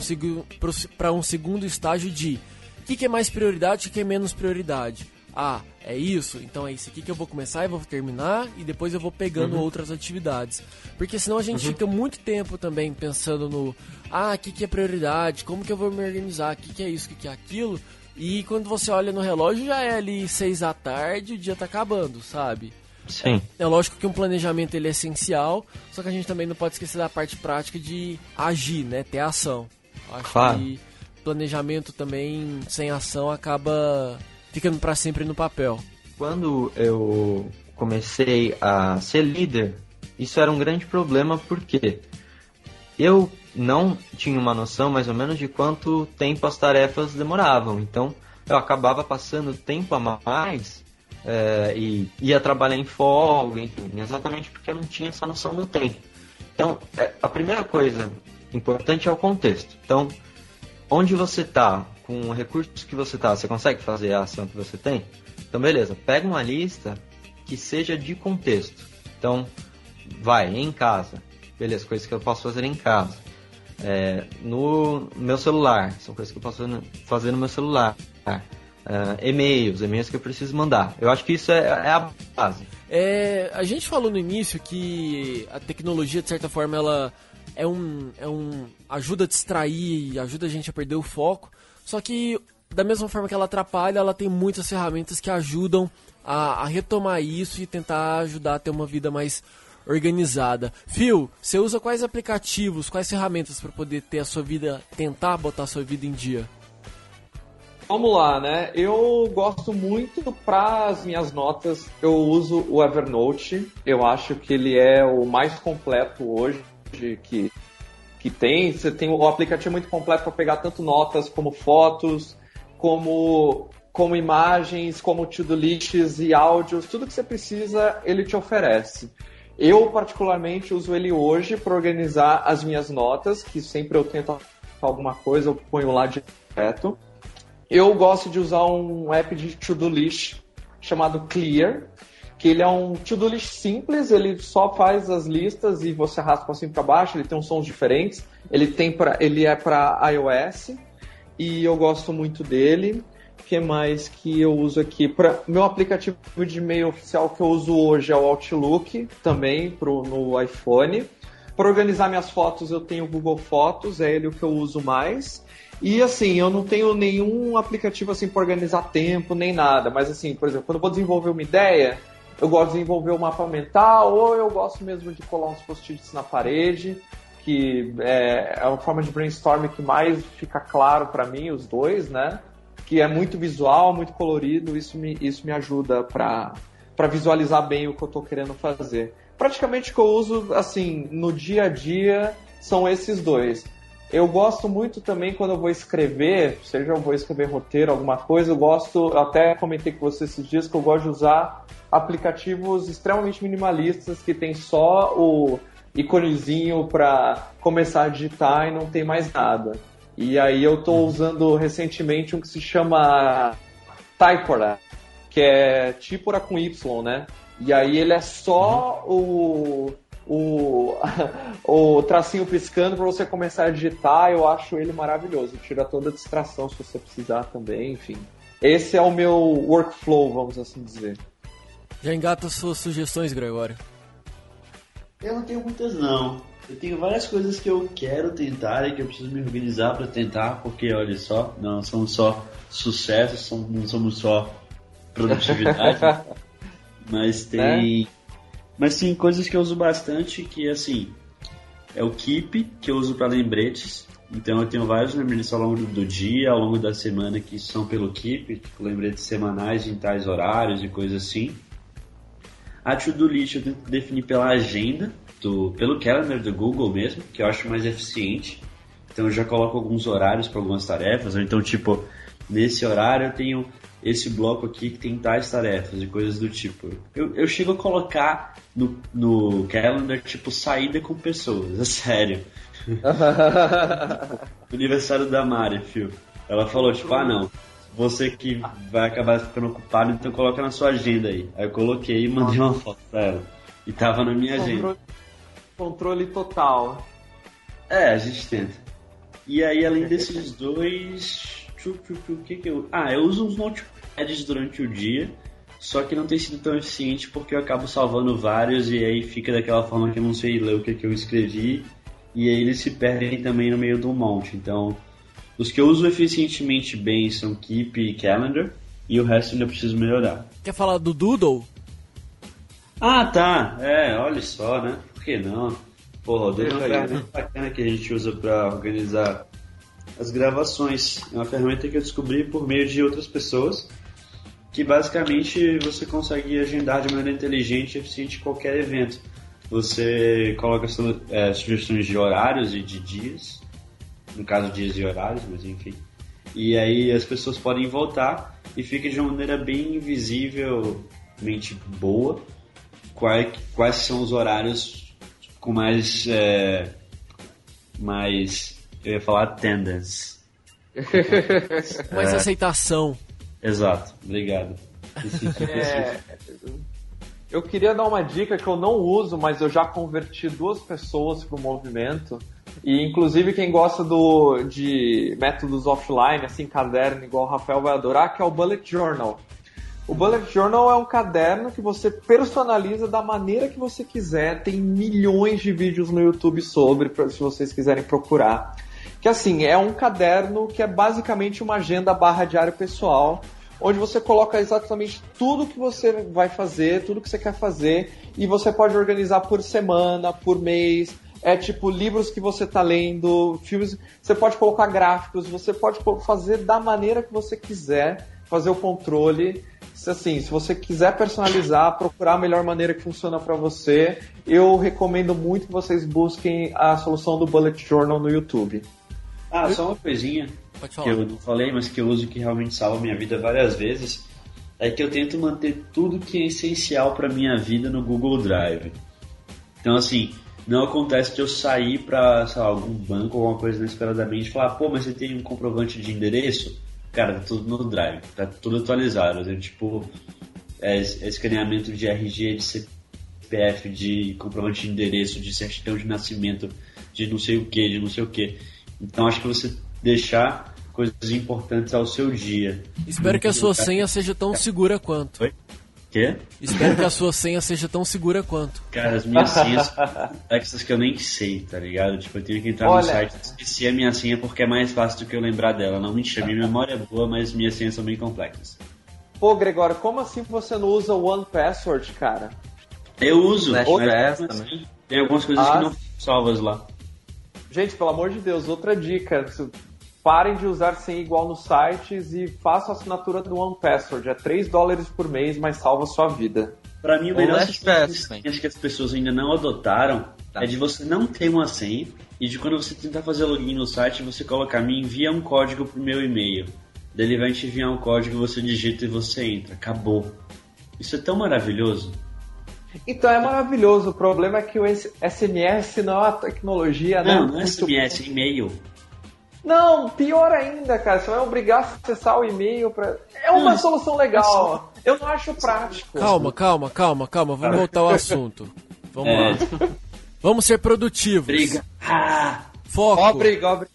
um, um segundo estágio de o que, que é mais prioridade e o que é menos prioridade. Ah, é isso? Então é isso aqui que eu vou começar e vou terminar e depois eu vou pegando Uhum. outras atividades. Porque senão a gente fica muito tempo também pensando no ah, o que, que é prioridade, como que eu vou me organizar, o que, que é isso, o que, que é aquilo. E quando você olha no relógio já é ali seis da tarde, o dia tá acabando, sabe? Sim. É lógico que um planejamento ele é essencial, só que a gente também não pode esquecer da parte prática de agir, né? Ter ação. Acho Claro. que planejamento também sem ação acaba ficando para sempre no papel. Quando eu comecei a ser líder, isso era um grande problema porque eu não tinha uma noção mais ou menos de quanto tempo as tarefas demoravam. Então eu acabava passando tempo a mais é, e ia trabalhar em folga, enfim, exatamente porque eu não tinha essa noção do tempo. Então, é, a primeira coisa importante é o contexto. Então, onde você está, com o recurso que você está, você consegue fazer a ação que você tem? Então, beleza, pega uma lista que seja de contexto. Então, vai, em casa. Beleza, coisas que eu posso fazer em casa. É, no meu celular, são coisas que eu posso fazer no, fazer no meu celular. É, e-mails, e-mails que eu preciso mandar. Eu acho que isso é, é a base. É, a gente falou no início que a tecnologia, de certa forma, ela é um, é um ajuda a distrair, ajuda a gente a perder o foco. Só que da mesma forma que ela atrapalha, ela tem muitas ferramentas que ajudam a, a retomar isso e tentar ajudar a ter uma vida mais organizada. Phil, você usa quais aplicativos, quais ferramentas para poder ter a sua vida, tentar botar a sua vida em dia? Vamos lá, né? Eu gosto muito para as minhas notas. Eu uso o Evernote. Eu acho que ele é o mais completo hoje que, que tem. Você tem o aplicativo muito completo para pegar tanto notas como fotos, como como imagens, como to-do lists e áudios, tudo que você precisa ele te oferece. Eu particularmente uso ele hoje para organizar as minhas notas, que sempre eu tento alguma coisa, eu ponho lá direto. Eu gosto de usar um app de to-do list chamado Clear, que ele é um to-do list simples, ele só faz as listas e você para cima e para baixo, ele tem uns sons diferentes, ele tem para ele é para iOS e eu gosto muito dele. Que mais que eu uso aqui? Pra, meu aplicativo de e-mail oficial que eu uso hoje é o Outlook, também pro, no iPhone. Para organizar minhas fotos eu tenho o Google Fotos, é ele o que eu uso mais. E assim, eu não tenho nenhum aplicativo assim para organizar tempo nem nada, mas assim, por exemplo, quando eu vou desenvolver uma ideia, eu gosto de desenvolver o mapa mental ou eu gosto mesmo de colar uns post-its na parede, que é, é uma forma de brainstorming que mais fica claro para mim, os dois, né? Que é muito visual, muito colorido, isso me, isso me ajuda para visualizar bem o que eu estou querendo fazer. Praticamente o que eu uso assim no dia a dia são esses dois. Eu gosto muito também quando eu vou escrever, seja eu vou escrever roteiro, alguma coisa, eu gosto, até comentei com você esses dias que eu gosto de usar aplicativos extremamente minimalistas que tem só o iconezinho para começar a digitar e não tem mais nada. E aí eu estou usando recentemente um que se chama Typora, que é Típora com Y, né? E aí ele é só o o, o tracinho piscando para você começar a digitar, eu acho ele maravilhoso. Tira toda a distração se você precisar também, enfim. Esse é o meu workflow, vamos assim dizer. Já engata suas sugestões, Gregório. Eu não tenho muitas não. Eu tenho várias coisas que eu quero tentar e que eu preciso me organizar para tentar, porque olha só, não somos só sucessos, não somos só produtividade, mas tem é? Mas sim, coisas que eu uso bastante, que assim, é o Keep, que eu uso para lembretes. Então eu tenho vários lembretes ao longo do dia, ao longo da semana que são pelo Keep, tipo lembretes semanais em tais horários e coisas assim. A To-Do List eu tento definir pela agenda, do, pelo calendar do Google mesmo, que eu acho mais eficiente. Então eu já coloco alguns horários para algumas tarefas, ou então tipo, nesse horário eu tenho esse bloco aqui que tem tais tarefas e coisas do tipo. Eu, eu chego a colocar no, no calendar, tipo, saída com pessoas, é sério. Aniversário da Mari, fio. Ela falou, tipo, ah não, você que vai acabar ficando ocupado, então coloca na sua agenda aí. Aí eu coloquei e mandei uma foto pra ela. E tava na minha controle, agenda. Controle total. É, a gente tenta. E aí, além desses dois, o que que eu... Ah, eu uso uns notepads durante o dia, só que não tem sido tão eficiente porque eu acabo salvando vários e aí fica daquela forma que eu não sei ler o que, que eu escrevi e aí eles se perdem também no meio do monte. Então, os que eu uso eficientemente bem são Keep e Calendar e o resto ainda preciso melhorar. Quer falar do Doodle? Ah, tá. É, olha só, né? Por que não? Porra, o Doodle é uma ferramenta bacana que a gente usa para organizar as gravações. É uma ferramenta que eu descobri por meio de outras pessoas, que basicamente você consegue agendar de maneira inteligente e eficiente qualquer evento. Você coloca é, sugestões de horários e de dias, no caso dias e horários, mas enfim. E aí as pessoas podem votar e fica de uma maneira bem visivelmente boa quais, quais são os horários com mais é, mais eu ia falar attendance mais é, aceitação. Exato. Obrigado. É, eu queria dar uma dica que eu não uso mas eu já converti duas pessoas para o movimento. E inclusive quem gosta do, de métodos offline, assim, caderno, igual o Rafael vai adorar, que é o Bullet Journal. O Bullet Journal é um caderno que você personaliza da maneira que você quiser. Tem milhões de vídeos no YouTube sobre, se vocês quiserem procurar. Que assim, é um caderno que é basicamente uma agenda barra diário pessoal, onde você coloca exatamente tudo que você vai fazer, tudo que você quer fazer, e você pode organizar por semana, por mês, é tipo livros que você está lendo, filmes. Você pode colocar gráficos, você pode fazer da maneira que você quiser, fazer o controle. Assim, se você quiser personalizar, procurar a melhor maneira que funciona para você, eu recomendo muito que vocês busquem a solução do Bullet Journal no YouTube. Ah, só uma coisinha que eu não falei, mas que eu uso que realmente salva minha vida várias vezes, é que eu tento manter tudo que é essencial para minha vida no Google Drive. Então, assim, não acontece de eu sair para algum banco ou alguma coisa inesperadamente e falar, pô, mas você tem um comprovante de endereço? Cara, tá tudo no Drive, tá tudo atualizado. Né? Tipo, é, é escaneamento de RG, de CPF, de comprovante de endereço, de certidão de nascimento, de não sei o que, de não sei o que. Então acho que você deixar coisas importantes ao seu dia. Espero que a sua senha seja tão segura quanto. Oi? Quê? Espero que a sua senha seja tão segura quanto. Cara, as minhas senhas são complexas que eu nem sei, tá ligado? Tipo, eu tenho que entrar Olha... no site e esquecer a minha senha porque é mais fácil do que eu lembrar dela. Não me chame, minha memória é boa, mas minhas senhas são bem complexas. Pô, Gregório, como assim você não usa o One Password, cara? Eu uso, mas assim, tem algumas coisas ah, que não salvas lá. Gente, pelo amor de Deus, outra dica parem de usar senha igual nos sites e façam a assinatura do One Password. É 3 dólares por mês, mas salva a sua vida. Para mim, o melhor sistema que as pessoas ainda não adotaram tá. é de você não ter uma senha e de quando você tentar fazer login no site, você colocar me envia um código pro meu e-mail. Daí ele vai te enviar um código, você digita e você entra. Acabou. Isso é tão maravilhoso. Então é maravilhoso. O problema é que o SMS não é uma tecnologia, não, né? Não, não é SMS, é e-mail. Não, pior ainda, cara. Você vai obrigar a acessar o e-mail para. É uma hum, solução legal. Eu não acho prático. Calma, calma, calma, calma. Vamos voltar ao assunto. Vamos é. lá. Vamos ser produtivos. Briga. Ah. Foco. Ó, briga, ó, briga.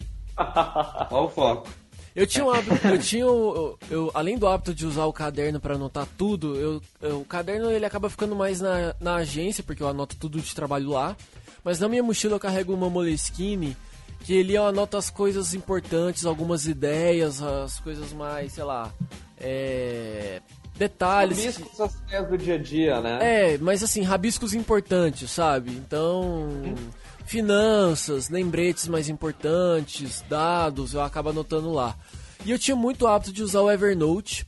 Ó o foco. Eu tinha um hábito, eu tinha, eu, eu, além do hábito de usar o caderno para anotar tudo, eu, eu, o caderno ele acaba ficando mais na, na agência, porque eu anoto tudo de trabalho lá. Mas na minha mochila eu carrego uma Moleskine que ele anota as coisas importantes, algumas ideias, as coisas mais, sei lá, é, detalhes. Rabiscos as ideias do dia a dia, né? É, mas assim, rabiscos importantes, sabe? Então, hum. Finanças, lembretes mais importantes, dados, eu acabo anotando lá. E eu tinha muito hábito de usar o Evernote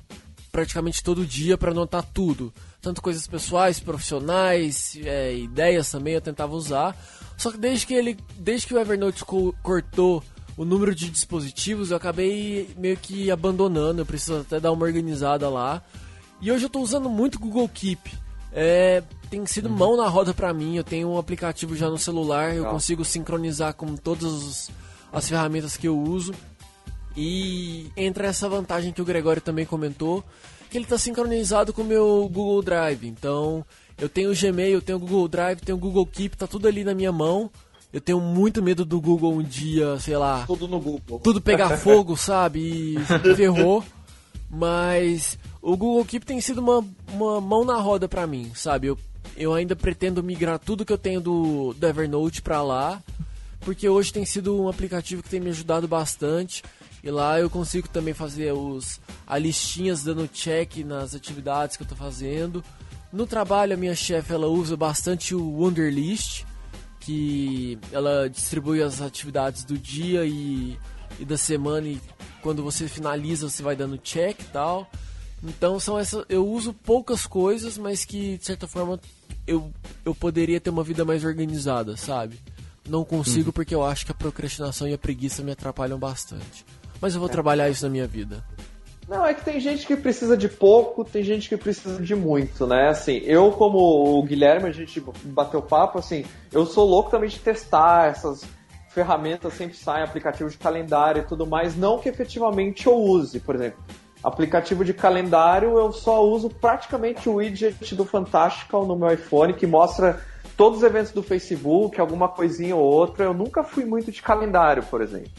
praticamente todo dia para anotar tudo. Tanto coisas pessoais, profissionais, é, ideias também eu tentava usar. Só que desde que ele, desde que o Evernote co cortou o número de dispositivos, eu acabei meio que abandonando. Eu preciso até dar uma organizada lá. E hoje eu estou usando muito o Google Keep. É, tem sido mão na roda para mim. Eu tenho um aplicativo já no celular, eu consigo sincronizar com todas as ferramentas que eu uso. E entra essa vantagem que o Gregório também comentou, que ele está sincronizado com o meu Google Drive. Então, eu tenho o Gmail, eu tenho o Google Drive, tenho o Google Keep, tá tudo ali na minha mão. Eu tenho muito medo do Google um dia, sei lá. Tudo no Google. Tudo pegar fogo, sabe? E ferrou. Mas o Google Keep tem sido uma, uma mão na roda pra mim, sabe? Eu, eu ainda pretendo migrar tudo que eu tenho do, do Evernote pra lá. Porque hoje tem sido um aplicativo que tem me ajudado bastante. E lá eu consigo também fazer os, a listinhas dando check nas atividades que eu tô fazendo No trabalho, a minha chefe ela usa bastante o Wunderlist, que ela distribui as atividades do dia e, e da semana e quando você finaliza você vai dando check e tal. Então são essas, eu uso poucas coisas, mas que de certa forma eu, eu poderia ter uma vida mais organizada, sabe? Não consigo uhum. porque eu acho que a procrastinação e a preguiça me atrapalham bastante. Mas eu vou é. trabalhar isso na minha vida. Não, é que tem gente que precisa de pouco, tem gente que precisa de muito, né? Assim, eu como o Guilherme, a gente bateu papo, assim, eu sou louco também de testar essas ferramentas, sempre saem aplicativos de calendário e tudo mais, não que efetivamente eu use, por exemplo. Aplicativo de calendário, eu só uso praticamente o widget do Fantastical no meu iPhone, que mostra todos os eventos do Facebook, alguma coisinha ou outra. Eu nunca fui muito de calendário, por exemplo.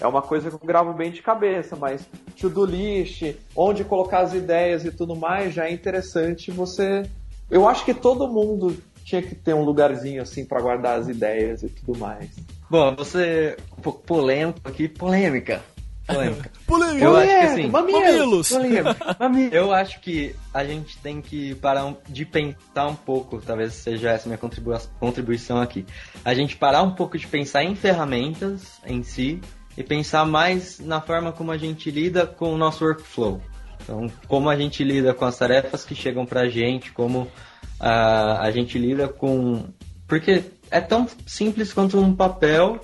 É uma coisa que eu gravo bem de cabeça, mas to-do list, onde colocar as ideias e tudo mais, já é interessante você. Eu acho que todo mundo tinha que ter um lugarzinho assim para guardar as ideias e tudo mais. Bom, você um pouco polêmico aqui, polêmica. Polêmica. polêmica. Eu acho que assim, mamilos. Mamilos. Eu acho que a gente tem que parar de pensar um pouco, talvez seja essa minha contribuição aqui. A gente parar um pouco de pensar em ferramentas em si e pensar mais na forma como a gente lida com o nosso workflow. Então, como a gente lida com as tarefas que chegam pra gente, como uh, a gente lida com. Porque é tão simples quanto um papel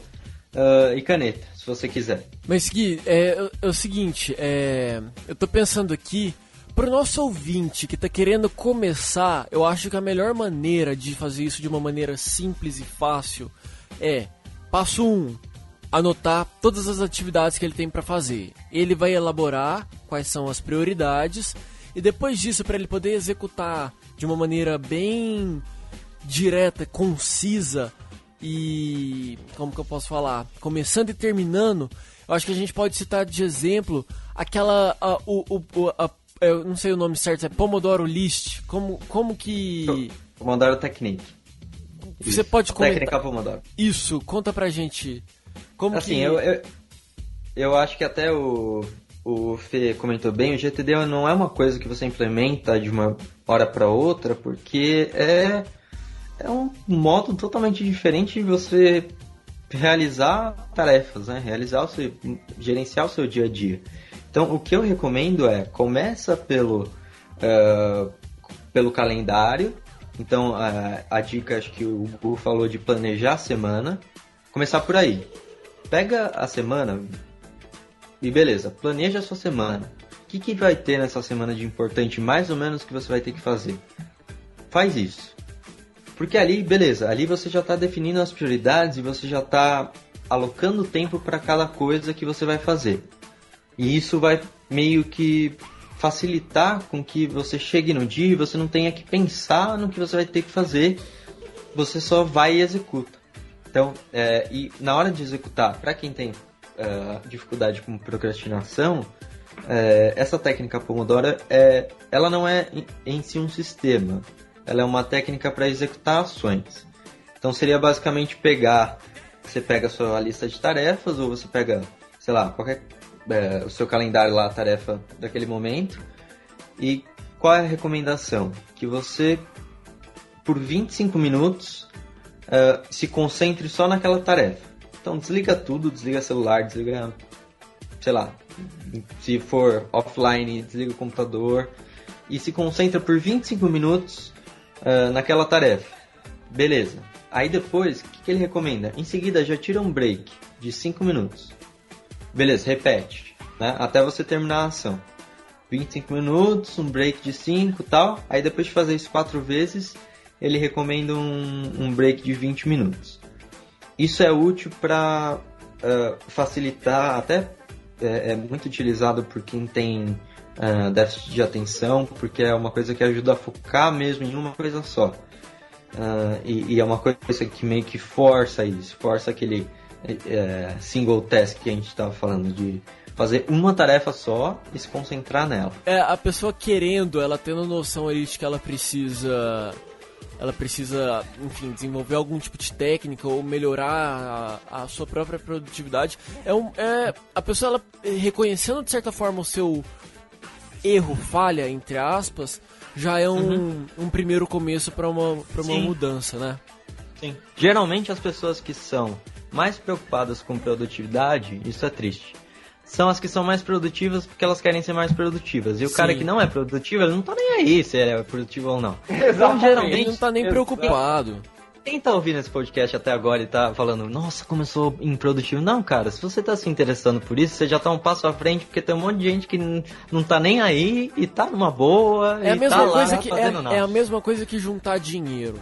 uh, e caneta, você quiser. Mas, Gui, é, é o seguinte: é, eu tô pensando aqui. Para o nosso ouvinte que está querendo começar, eu acho que a melhor maneira de fazer isso de uma maneira simples e fácil é: passo 1, um, anotar todas as atividades que ele tem para fazer. Ele vai elaborar quais são as prioridades e depois disso, para ele poder executar de uma maneira bem direta, concisa e como que eu posso falar, começando e terminando, eu acho que a gente pode citar de exemplo aquela a, o, o, a, eu não sei o nome certo, é Pomodoro List. Como como que Pomodoro Technique. Você pode comentar. Técnica Pomodoro. Isso, conta pra gente como assim, que... eu, eu, eu acho que até o, o Fê comentou bem, o GTD não é uma coisa que você implementa de uma hora para outra, porque é, é um modo totalmente diferente de você realizar tarefas, né? Realizar o seu, gerenciar o seu dia a dia. Então, o que eu recomendo é começa pelo uh, pelo calendário. Então, uh, a dica acho que o Gu falou de planejar a semana, começar por aí pega a semana e beleza, planeja a sua semana. O que, que vai ter nessa semana de importante, mais ou menos, que você vai ter que fazer? Faz isso. Porque ali, beleza, ali você já está definindo as prioridades e você já está alocando tempo para cada coisa que você vai fazer. E isso vai meio que facilitar com que você chegue no dia e você não tenha que pensar no que você vai ter que fazer. Você só vai e executa. Então, é, e na hora de executar, para quem tem uh, dificuldade com procrastinação, é, essa técnica Pomodoro, é, ela não é em, em si um sistema, ela é uma técnica para executar ações. Então seria basicamente pegar, você pega a sua lista de tarefas ou você pega, sei lá, qualquer é, o seu calendário lá, a tarefa daquele momento. E qual é a recomendação? Que você por 25 minutos uh, se concentre só naquela tarefa. Então desliga tudo, desliga celular, desliga, sei lá, se for offline, desliga o computador e se concentra por 25 minutos uh, naquela tarefa. Beleza. Aí depois, o que, que ele recomenda? Em seguida já tira um break de 5 minutos. Beleza, repete, né? Até você terminar a ação. 25 minutos, um break de 5 tal. Aí depois de fazer isso 4 vezes, ele recomenda um, um break de 20 minutos. Isso é útil para uh, facilitar, até é, é, muito utilizado por quem tem uh, déficit de atenção, porque é uma coisa que ajuda a focar mesmo em uma coisa só. Uh, e, e, é uma coisa que meio que força isso, força aquele é, single task que a gente estava falando de fazer uma tarefa só e se concentrar nela. É, a pessoa querendo, ela tendo noção aí de que ela precisa ela precisa, enfim, desenvolver algum tipo de técnica ou melhorar a, a sua própria produtividade. É, um, é a pessoa ela, reconhecendo de certa forma o seu erro, falha, entre aspas, já é um, uhum. um primeiro começo para uma, pra uma mudança, né? Sim. Geralmente as pessoas que são mais preocupadas com produtividade, isso é triste. São as que são mais produtivas porque elas querem ser mais produtivas. E o Sim. cara que não é produtivo, ele não tá nem aí se ele é produtivo ou não. Exatamente. Então, geralmente ele não tá nem preocupado quem tá ouvindo esse podcast até agora e tá falando, nossa, começou improdutivo. Não, cara, se você tá se interessando por isso, você já tá um passo à frente, porque tem um monte de gente que não tá nem aí e tá numa boa. É a mesma tá coisa que é, é, a mesma coisa que juntar dinheiro.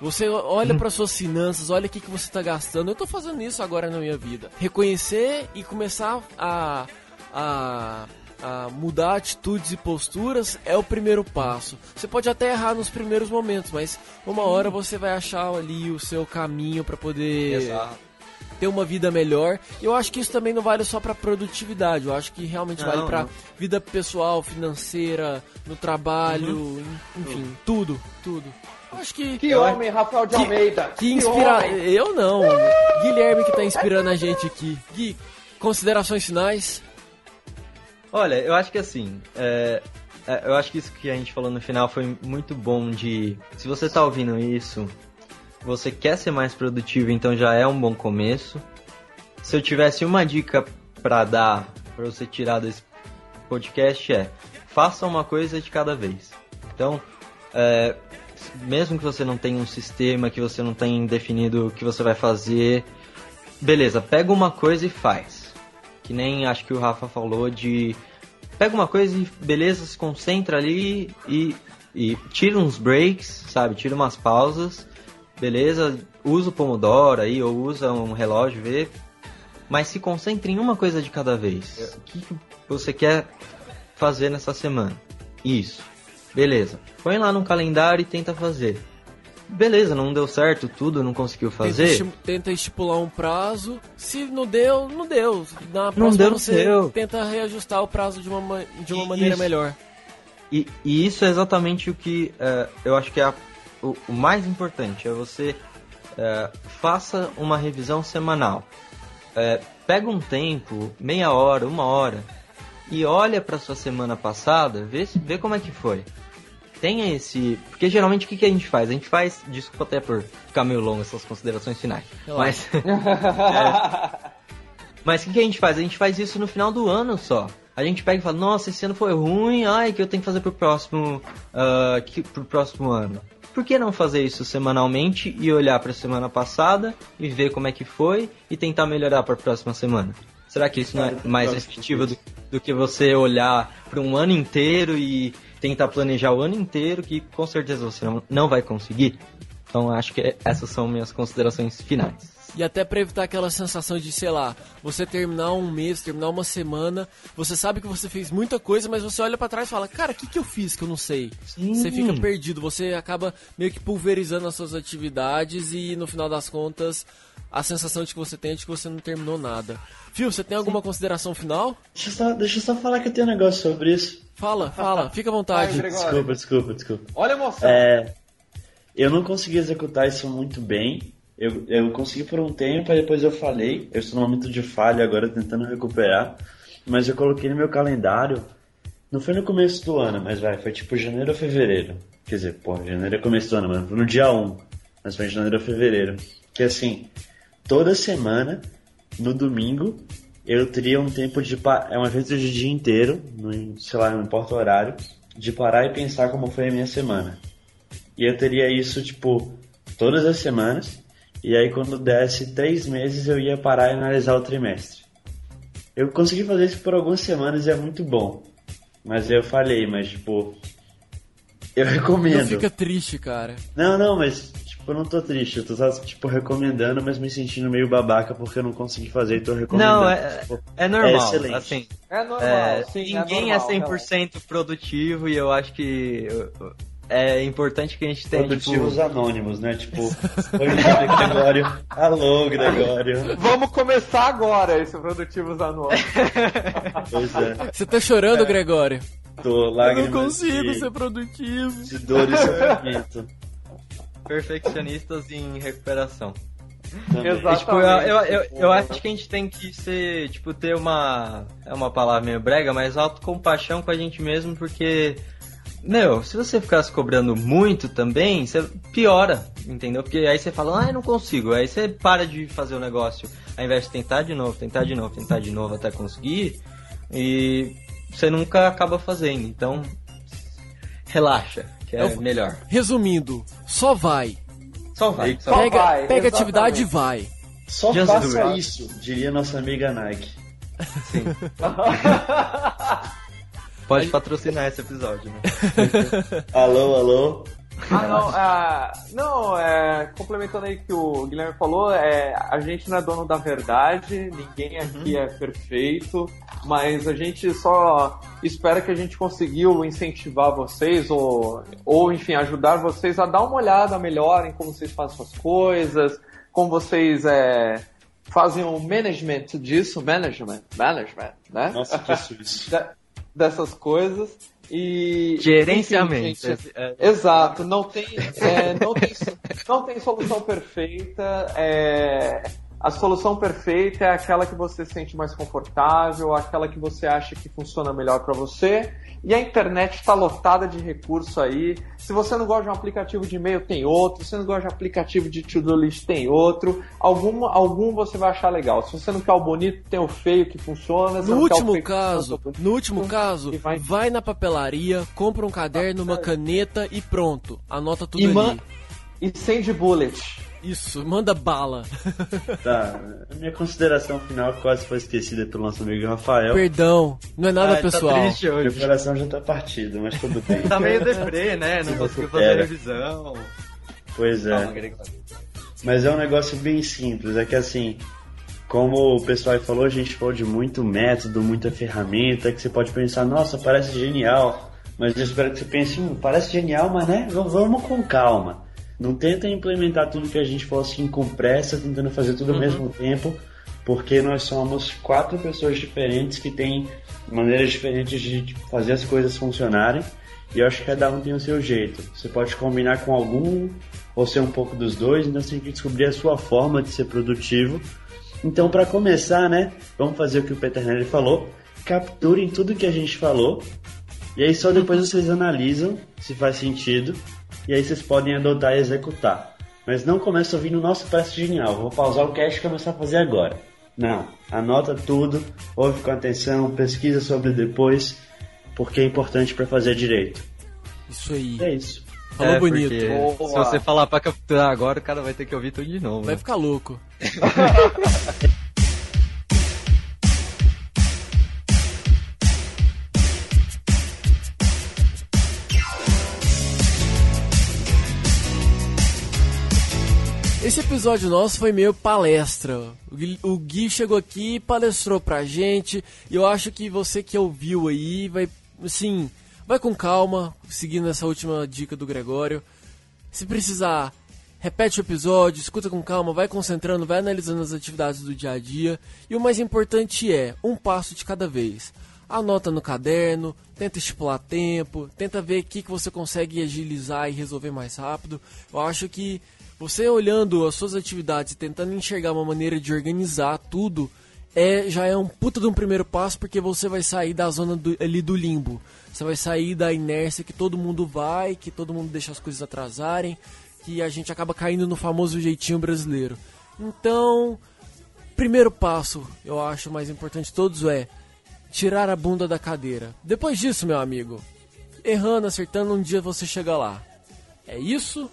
Você olha para suas finanças, olha o que, que você tá gastando. Eu tô fazendo isso agora na minha vida. Reconhecer e começar a, a a mudar atitudes e posturas é o primeiro passo. Você pode até errar nos primeiros momentos, mas uma hora você vai achar ali o seu caminho para poder Exato. ter uma vida melhor. E eu acho que isso também não vale só para produtividade, eu acho que realmente não, vale para vida pessoal, financeira, no trabalho, uhum. enfim, uhum. tudo, tudo. Acho que. Que homem, Rafael de Almeida! Que, que inspira. Eu não. Guilherme que tá inspirando a gente aqui. Gui, considerações finais? Olha, eu acho que assim, é, é, eu acho que isso que a gente falou no final foi muito bom de. Se você tá ouvindo isso, você quer ser mais produtivo, então já é um bom começo. Se eu tivesse uma dica para dar para você tirar desse podcast é faça uma coisa de cada vez. Então, é, mesmo que você não tenha um sistema, que você não tenha definido o que você vai fazer, beleza, pega uma coisa e faz que nem acho que o Rafa falou de pega uma coisa e beleza, se concentra ali e, e tira uns breaks, sabe? Tira umas pausas, beleza? Usa o Pomodoro aí ou usa um relógio, vê. Mas se concentre em uma coisa de cada vez. É. O que você quer fazer nessa semana? Isso. Beleza. Põe lá no calendário e tenta fazer beleza, não deu certo tudo, não conseguiu fazer. Tenta, tenta estipular um prazo, se não deu, não deu. Na não deu, você deu. tenta reajustar o prazo de uma, de uma maneira isso. melhor. E, e, isso é exatamente o que uh, eu acho que é a, o, o, mais importante, é você uh, faça uma revisão semanal. Uh, pega um tempo, meia hora, uma hora, e olha para sua semana passada, vê, vê como é que foi tenha esse. Porque geralmente o que, que a gente faz? A gente faz. Desculpa até por ficar meio longo essas considerações finais. Mas. é, mas o que, que a gente faz? A gente faz isso no final do ano só. A gente pega e fala, nossa, esse ano foi ruim, ai, que eu tenho que fazer pro próximo. Uh, que, pro próximo ano. Por que não fazer isso semanalmente e olhar para a semana passada e ver como é que foi e tentar melhorar para a próxima semana? Será que isso não é mais efetivo do, do que você olhar para um ano inteiro e tentar planejar o ano inteiro, que com certeza você não, não vai conseguir. Então acho que essas são minhas considerações finais. E até para evitar aquela sensação de, sei lá, você terminar um mês, terminar uma semana, você sabe que você fez muita coisa, mas você olha para trás e fala, cara, o que, que eu fiz que eu não sei? Sim. Você fica perdido, você acaba meio que pulverizando as suas atividades e no final das contas a sensação de que você tem é de que você não terminou nada. Fio, você tem alguma Sim. consideração final? Deixa eu, só, deixa eu só falar que eu tenho um negócio sobre isso. Fala, fala, fica à vontade. Ai, desculpa, desculpa, desculpa. Olha a emoção. É, eu não consegui executar isso muito bem. Eu, eu consegui por um tempo, aí depois eu falei. Eu estou no momento de falha agora, tentando recuperar. Mas eu coloquei no meu calendário. Não foi no começo do ano, mas vai, foi tipo janeiro ou fevereiro. Quer dizer, pô, janeiro é começo do ano, mas no dia 1. Mas foi em janeiro ou fevereiro. Que assim, toda semana, no domingo, eu teria um tempo de. É um evento de dia inteiro, no, sei lá, não importa o horário, de parar e pensar como foi a minha semana. E eu teria isso, tipo, todas as semanas. E aí, quando desse três meses, eu ia parar e analisar o trimestre. Eu consegui fazer isso por algumas semanas e é muito bom. Mas eu falhei, mas, tipo. Eu recomendo. Não fica triste, cara. Não, não, mas Tipo, eu não tô triste, eu tô só, tipo, recomendando, mas me sentindo meio babaca porque eu não consegui fazer e tô recomendando. Não, é, tipo, é normal. É excelente. Assim, é normal, é, sim, é Ninguém é, normal, é 100% não. produtivo e eu acho que é importante que a gente tenha, Produtivos tipo... anônimos, né? Tipo, oi, Gregório. Alô, Gregório. Vamos começar agora esse Produtivos Anônimos. pois é. Você tá chorando, é. Gregório? Tô, lágrimas Eu não consigo de... ser produtivo. De dor e sofrimento perfeccionistas em recuperação. Exatamente. Tipo, eu, eu, eu, eu, acho que a gente tem que ser, tipo, ter uma. É uma palavra meio brega, mas autocompaixão com a gente mesmo, porque meu, se você ficasse cobrando muito também, você piora, entendeu? Porque aí você fala, ah, eu não consigo. Aí você para de fazer o negócio, ao invés de tentar de novo, tentar de novo, tentar de novo até conseguir, e você nunca acaba fazendo. Então, relaxa, que é Eu- melhor. Resumindo, só vai. Só vai. Só pega vai, pega atividade e vai. Só Just faça isso, diria nossa amiga Nike. Sim. Pode patrocinar esse episódio, né? Alô, alô. Ah, não, ah, não, é, complementando aí o que o Guilherme falou, é, a gente não é dono da verdade, ninguém aqui é perfeito, mas a gente só espera que a gente conseguiu incentivar vocês ou, ou enfim, ajudar vocês a dar uma olhada melhor em como vocês fazem suas coisas, como vocês é, fazem o management disso, management, management, né? Nossa, que dessas coisas e Gerenciamento. enfim, gente, Esse- é- Exato, não tem, é, não tem, não tem solução perfeita. é, a solução perfeita é aquela que você se sente mais confortável, aquela que você acha que funciona melhor para você. E a internet está lotada de recurso aí. Se você não gosta de um aplicativo de e-mail, tem outro. Se você não gosta de aplicativo de to-do list, tem outro. Algum, algum você vai achar legal. Se você não quer o bonito, tem o feio que funciona. No último caso, funciona, no último caso, E vai- vai na papelaria, compra um caderno, uma caneta e pronto. Anota tudo E, ali. man, e send bullet. Isso, manda bala. Tá, a minha consideração final quase foi esquecida pelo nosso amigo Rafael. Perdão, não é nada Ah, pessoal. Tá triste Meu hoje. coração já tá partido, mas tudo bem. Tá meio deprê, né? Não Se conseguiu fazer revisão. Pois é. Calma. Mas é um negócio bem simples, é que assim, como o pessoal falou, a gente falou de muito método, muita ferramenta, que você pode pensar, nossa, parece genial, mas eu espero que você pense, hum, parece genial, mas né, vamos com calma. Não tenta implementar tudo que a gente falou assim com pressa, tentando fazer tudo ao mesmo tempo, porque nós somos quatro pessoas diferentes que têm maneiras diferentes de fazer as coisas funcionarem. E eu acho que cada um tem o seu jeito. Você pode combinar com algum ou ser um pouco dos dois, então você tem que descobrir a sua forma de ser produtivo. Então, para começar, né, vamos fazer o que o Peternelli falou. Capturem tudo que a gente falou. E aí só depois vocês analisam se faz sentido. E aí vocês podem adotar e executar. Mas não comece ouvindo, nossa, parece genial, vou pausar o cast e começar a fazer agora. Não, anota tudo, ouve com atenção, pesquisa sobre depois, porque é importante para fazer direito. Isso aí. É isso. Falou É, bonito. Se você falar pra capturar agora, o cara vai ter que ouvir tudo de novo. Vai né? ficar louco. Esse episódio nosso foi meio palestra. O Gui, chegou aqui palestrou pra gente. E eu acho que você que ouviu aí vai, assim, vai com calma, seguindo essa última dica do Gregório. Se precisar, repete o episódio, escuta com calma, vai concentrando, vai analisando as atividades do dia a dia. E o mais importante é, um passo de cada vez. Anota no caderno, tenta estipular tempo, tenta ver o que, que você consegue agilizar e resolver mais rápido. Eu acho que você olhando as suas atividades e tentando enxergar uma maneira de organizar tudo, é, já é um puta de um primeiro passo porque você vai sair da zona do, ali do limbo. Você vai sair da inércia que todo mundo vai, que todo mundo deixa as coisas atrasarem, que a gente acaba caindo no famoso jeitinho brasileiro. Então, primeiro passo, eu acho mais importante de todos é tirar a bunda da cadeira. Depois disso, meu amigo, errando, acertando, um dia você chega lá. É isso?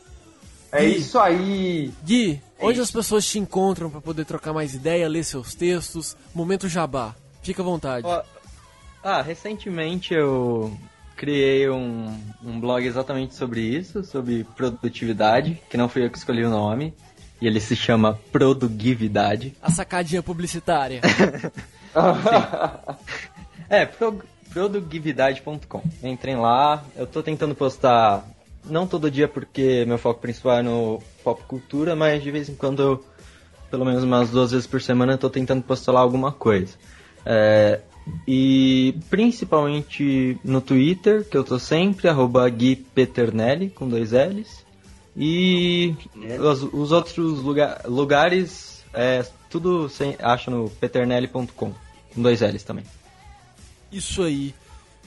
É Gui. isso aí. Gui, É onde isso. as pessoas te encontram para poder trocar mais ideia, ler seus textos? Momento jabá. Fica à vontade. Ah, recentemente eu criei um, um blog exatamente sobre isso, sobre produtividade, que não fui eu que escolhi o nome, e ele se chama Produgividade. A sacadinha publicitária. É, pro, produgividade.com. Entrem lá, eu tô tentando postar, não todo dia porque meu foco principal é no pop cultura, mas de vez em quando eu, pelo menos umas duas vezes por semana, eu tô tentando postar alguma coisa. É, e principalmente no Twitter, que eu tô sempre, arroba Gui Peternelli, com dois L's. E os, os outros lugar, lugares, é, tudo sem, acha no peternelli.com, com dois L's também. Isso aí.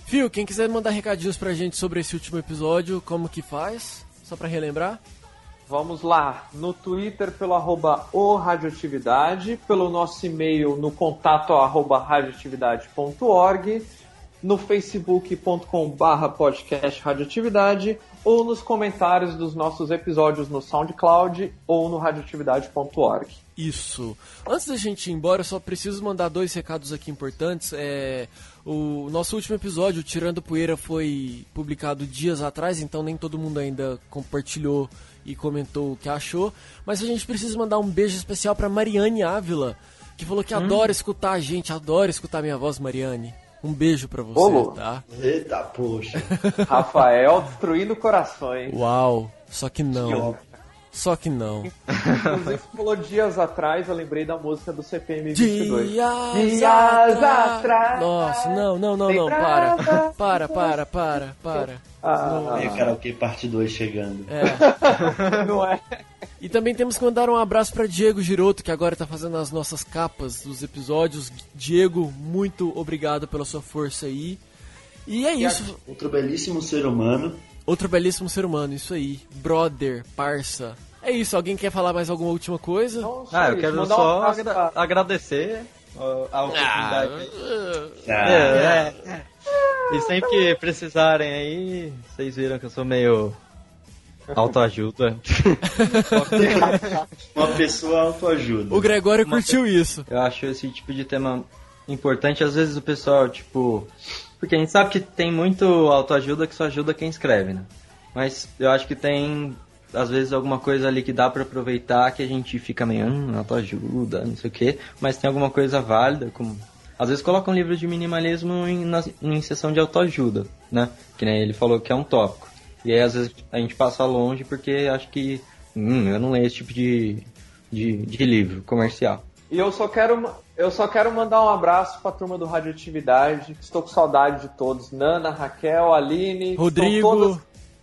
Fio, quem quiser mandar recadinhos pra gente sobre esse último episódio, como que faz? Só pra relembrar? Vamos lá, no Twitter pelo arroba o radioatividade, pelo nosso e-mail no contato arroba radioatividade.org, no facebook.com barra podcast radioatividade ou nos comentários dos nossos episódios no SoundCloud ou no radioatividade.org. Isso. Antes da gente ir embora, eu só preciso mandar dois recados aqui importantes. É, o nosso último episódio, Tirando Poeira, foi publicado dias atrás, então nem todo mundo ainda compartilhou e comentou o que achou. Mas a gente precisa mandar um beijo especial para Mariane Ávila, que falou que hum. adora escutar a gente, adora escutar minha voz, Mariane. Um beijo para você, Ô, tá? Eita, poxa. Rafael destruindo corações. Uau, só que não. Só que não. Inclusive, falou dias atrás, eu lembrei da música do CPM 22. Dias, dias atrás. Nossa, não, não, não, não, para. Para, para, para, para. Ah, não. karaokê parte 2 chegando. É. não é? E também temos que mandar um abraço para Diego Giroto, que agora está fazendo as nossas capas dos episódios. Diego, muito obrigado pela sua força aí. E é isso. Outro belíssimo ser humano. Outro belíssimo ser humano, isso aí. Brother, parça. É isso, alguém quer falar mais alguma última coisa? ah, eu quero só agra agradecer a oportunidade. Ah, ah, é, é. E sempre que precisarem aí, vocês viram que eu sou meio autoajuda. Uma pessoa autoajuda. O Gregório curtiu isso. Eu acho esse tipo de tema importante. Às vezes o pessoal, tipo. Porque a gente sabe que tem muito autoajuda que só ajuda quem escreve, né? Mas eu acho que tem às vezes alguma coisa ali que dá para aproveitar que a gente fica meio, hum, autoajuda, não sei o quê, mas tem alguma coisa válida, como às vezes colocam um livro de minimalismo em, na, em sessão de autoajuda, né? Que nem ele falou que é um tópico. E aí às vezes a gente passa longe porque acho que hum, eu não leio esse tipo de, de, de livro comercial. E eu só quero eu só quero mandar um abraço para a turma do Radioatividade. Estou com saudade de todos. Nana, Raquel, Aline, Rodrigo, todas...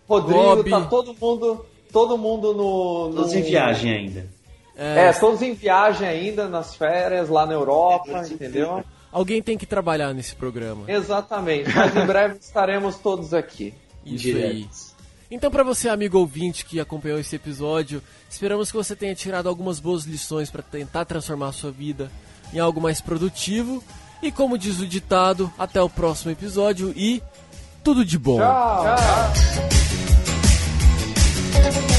Rodrigo, tá todo mundo todo mundo no, no... Todos em viagem ainda. É... é, todos em viagem ainda, nas férias, lá na Europa, é, entendeu? Alguém tem que trabalhar nesse programa. Exatamente, mas em breve estaremos todos aqui. Isso aí. Então, para você, amigo ouvinte que acompanhou esse episódio, esperamos que você tenha tirado algumas boas lições para tentar transformar a sua vida em algo mais produtivo. E como diz o ditado, até o próximo episódio e tudo de bom. Tchau. Tchau.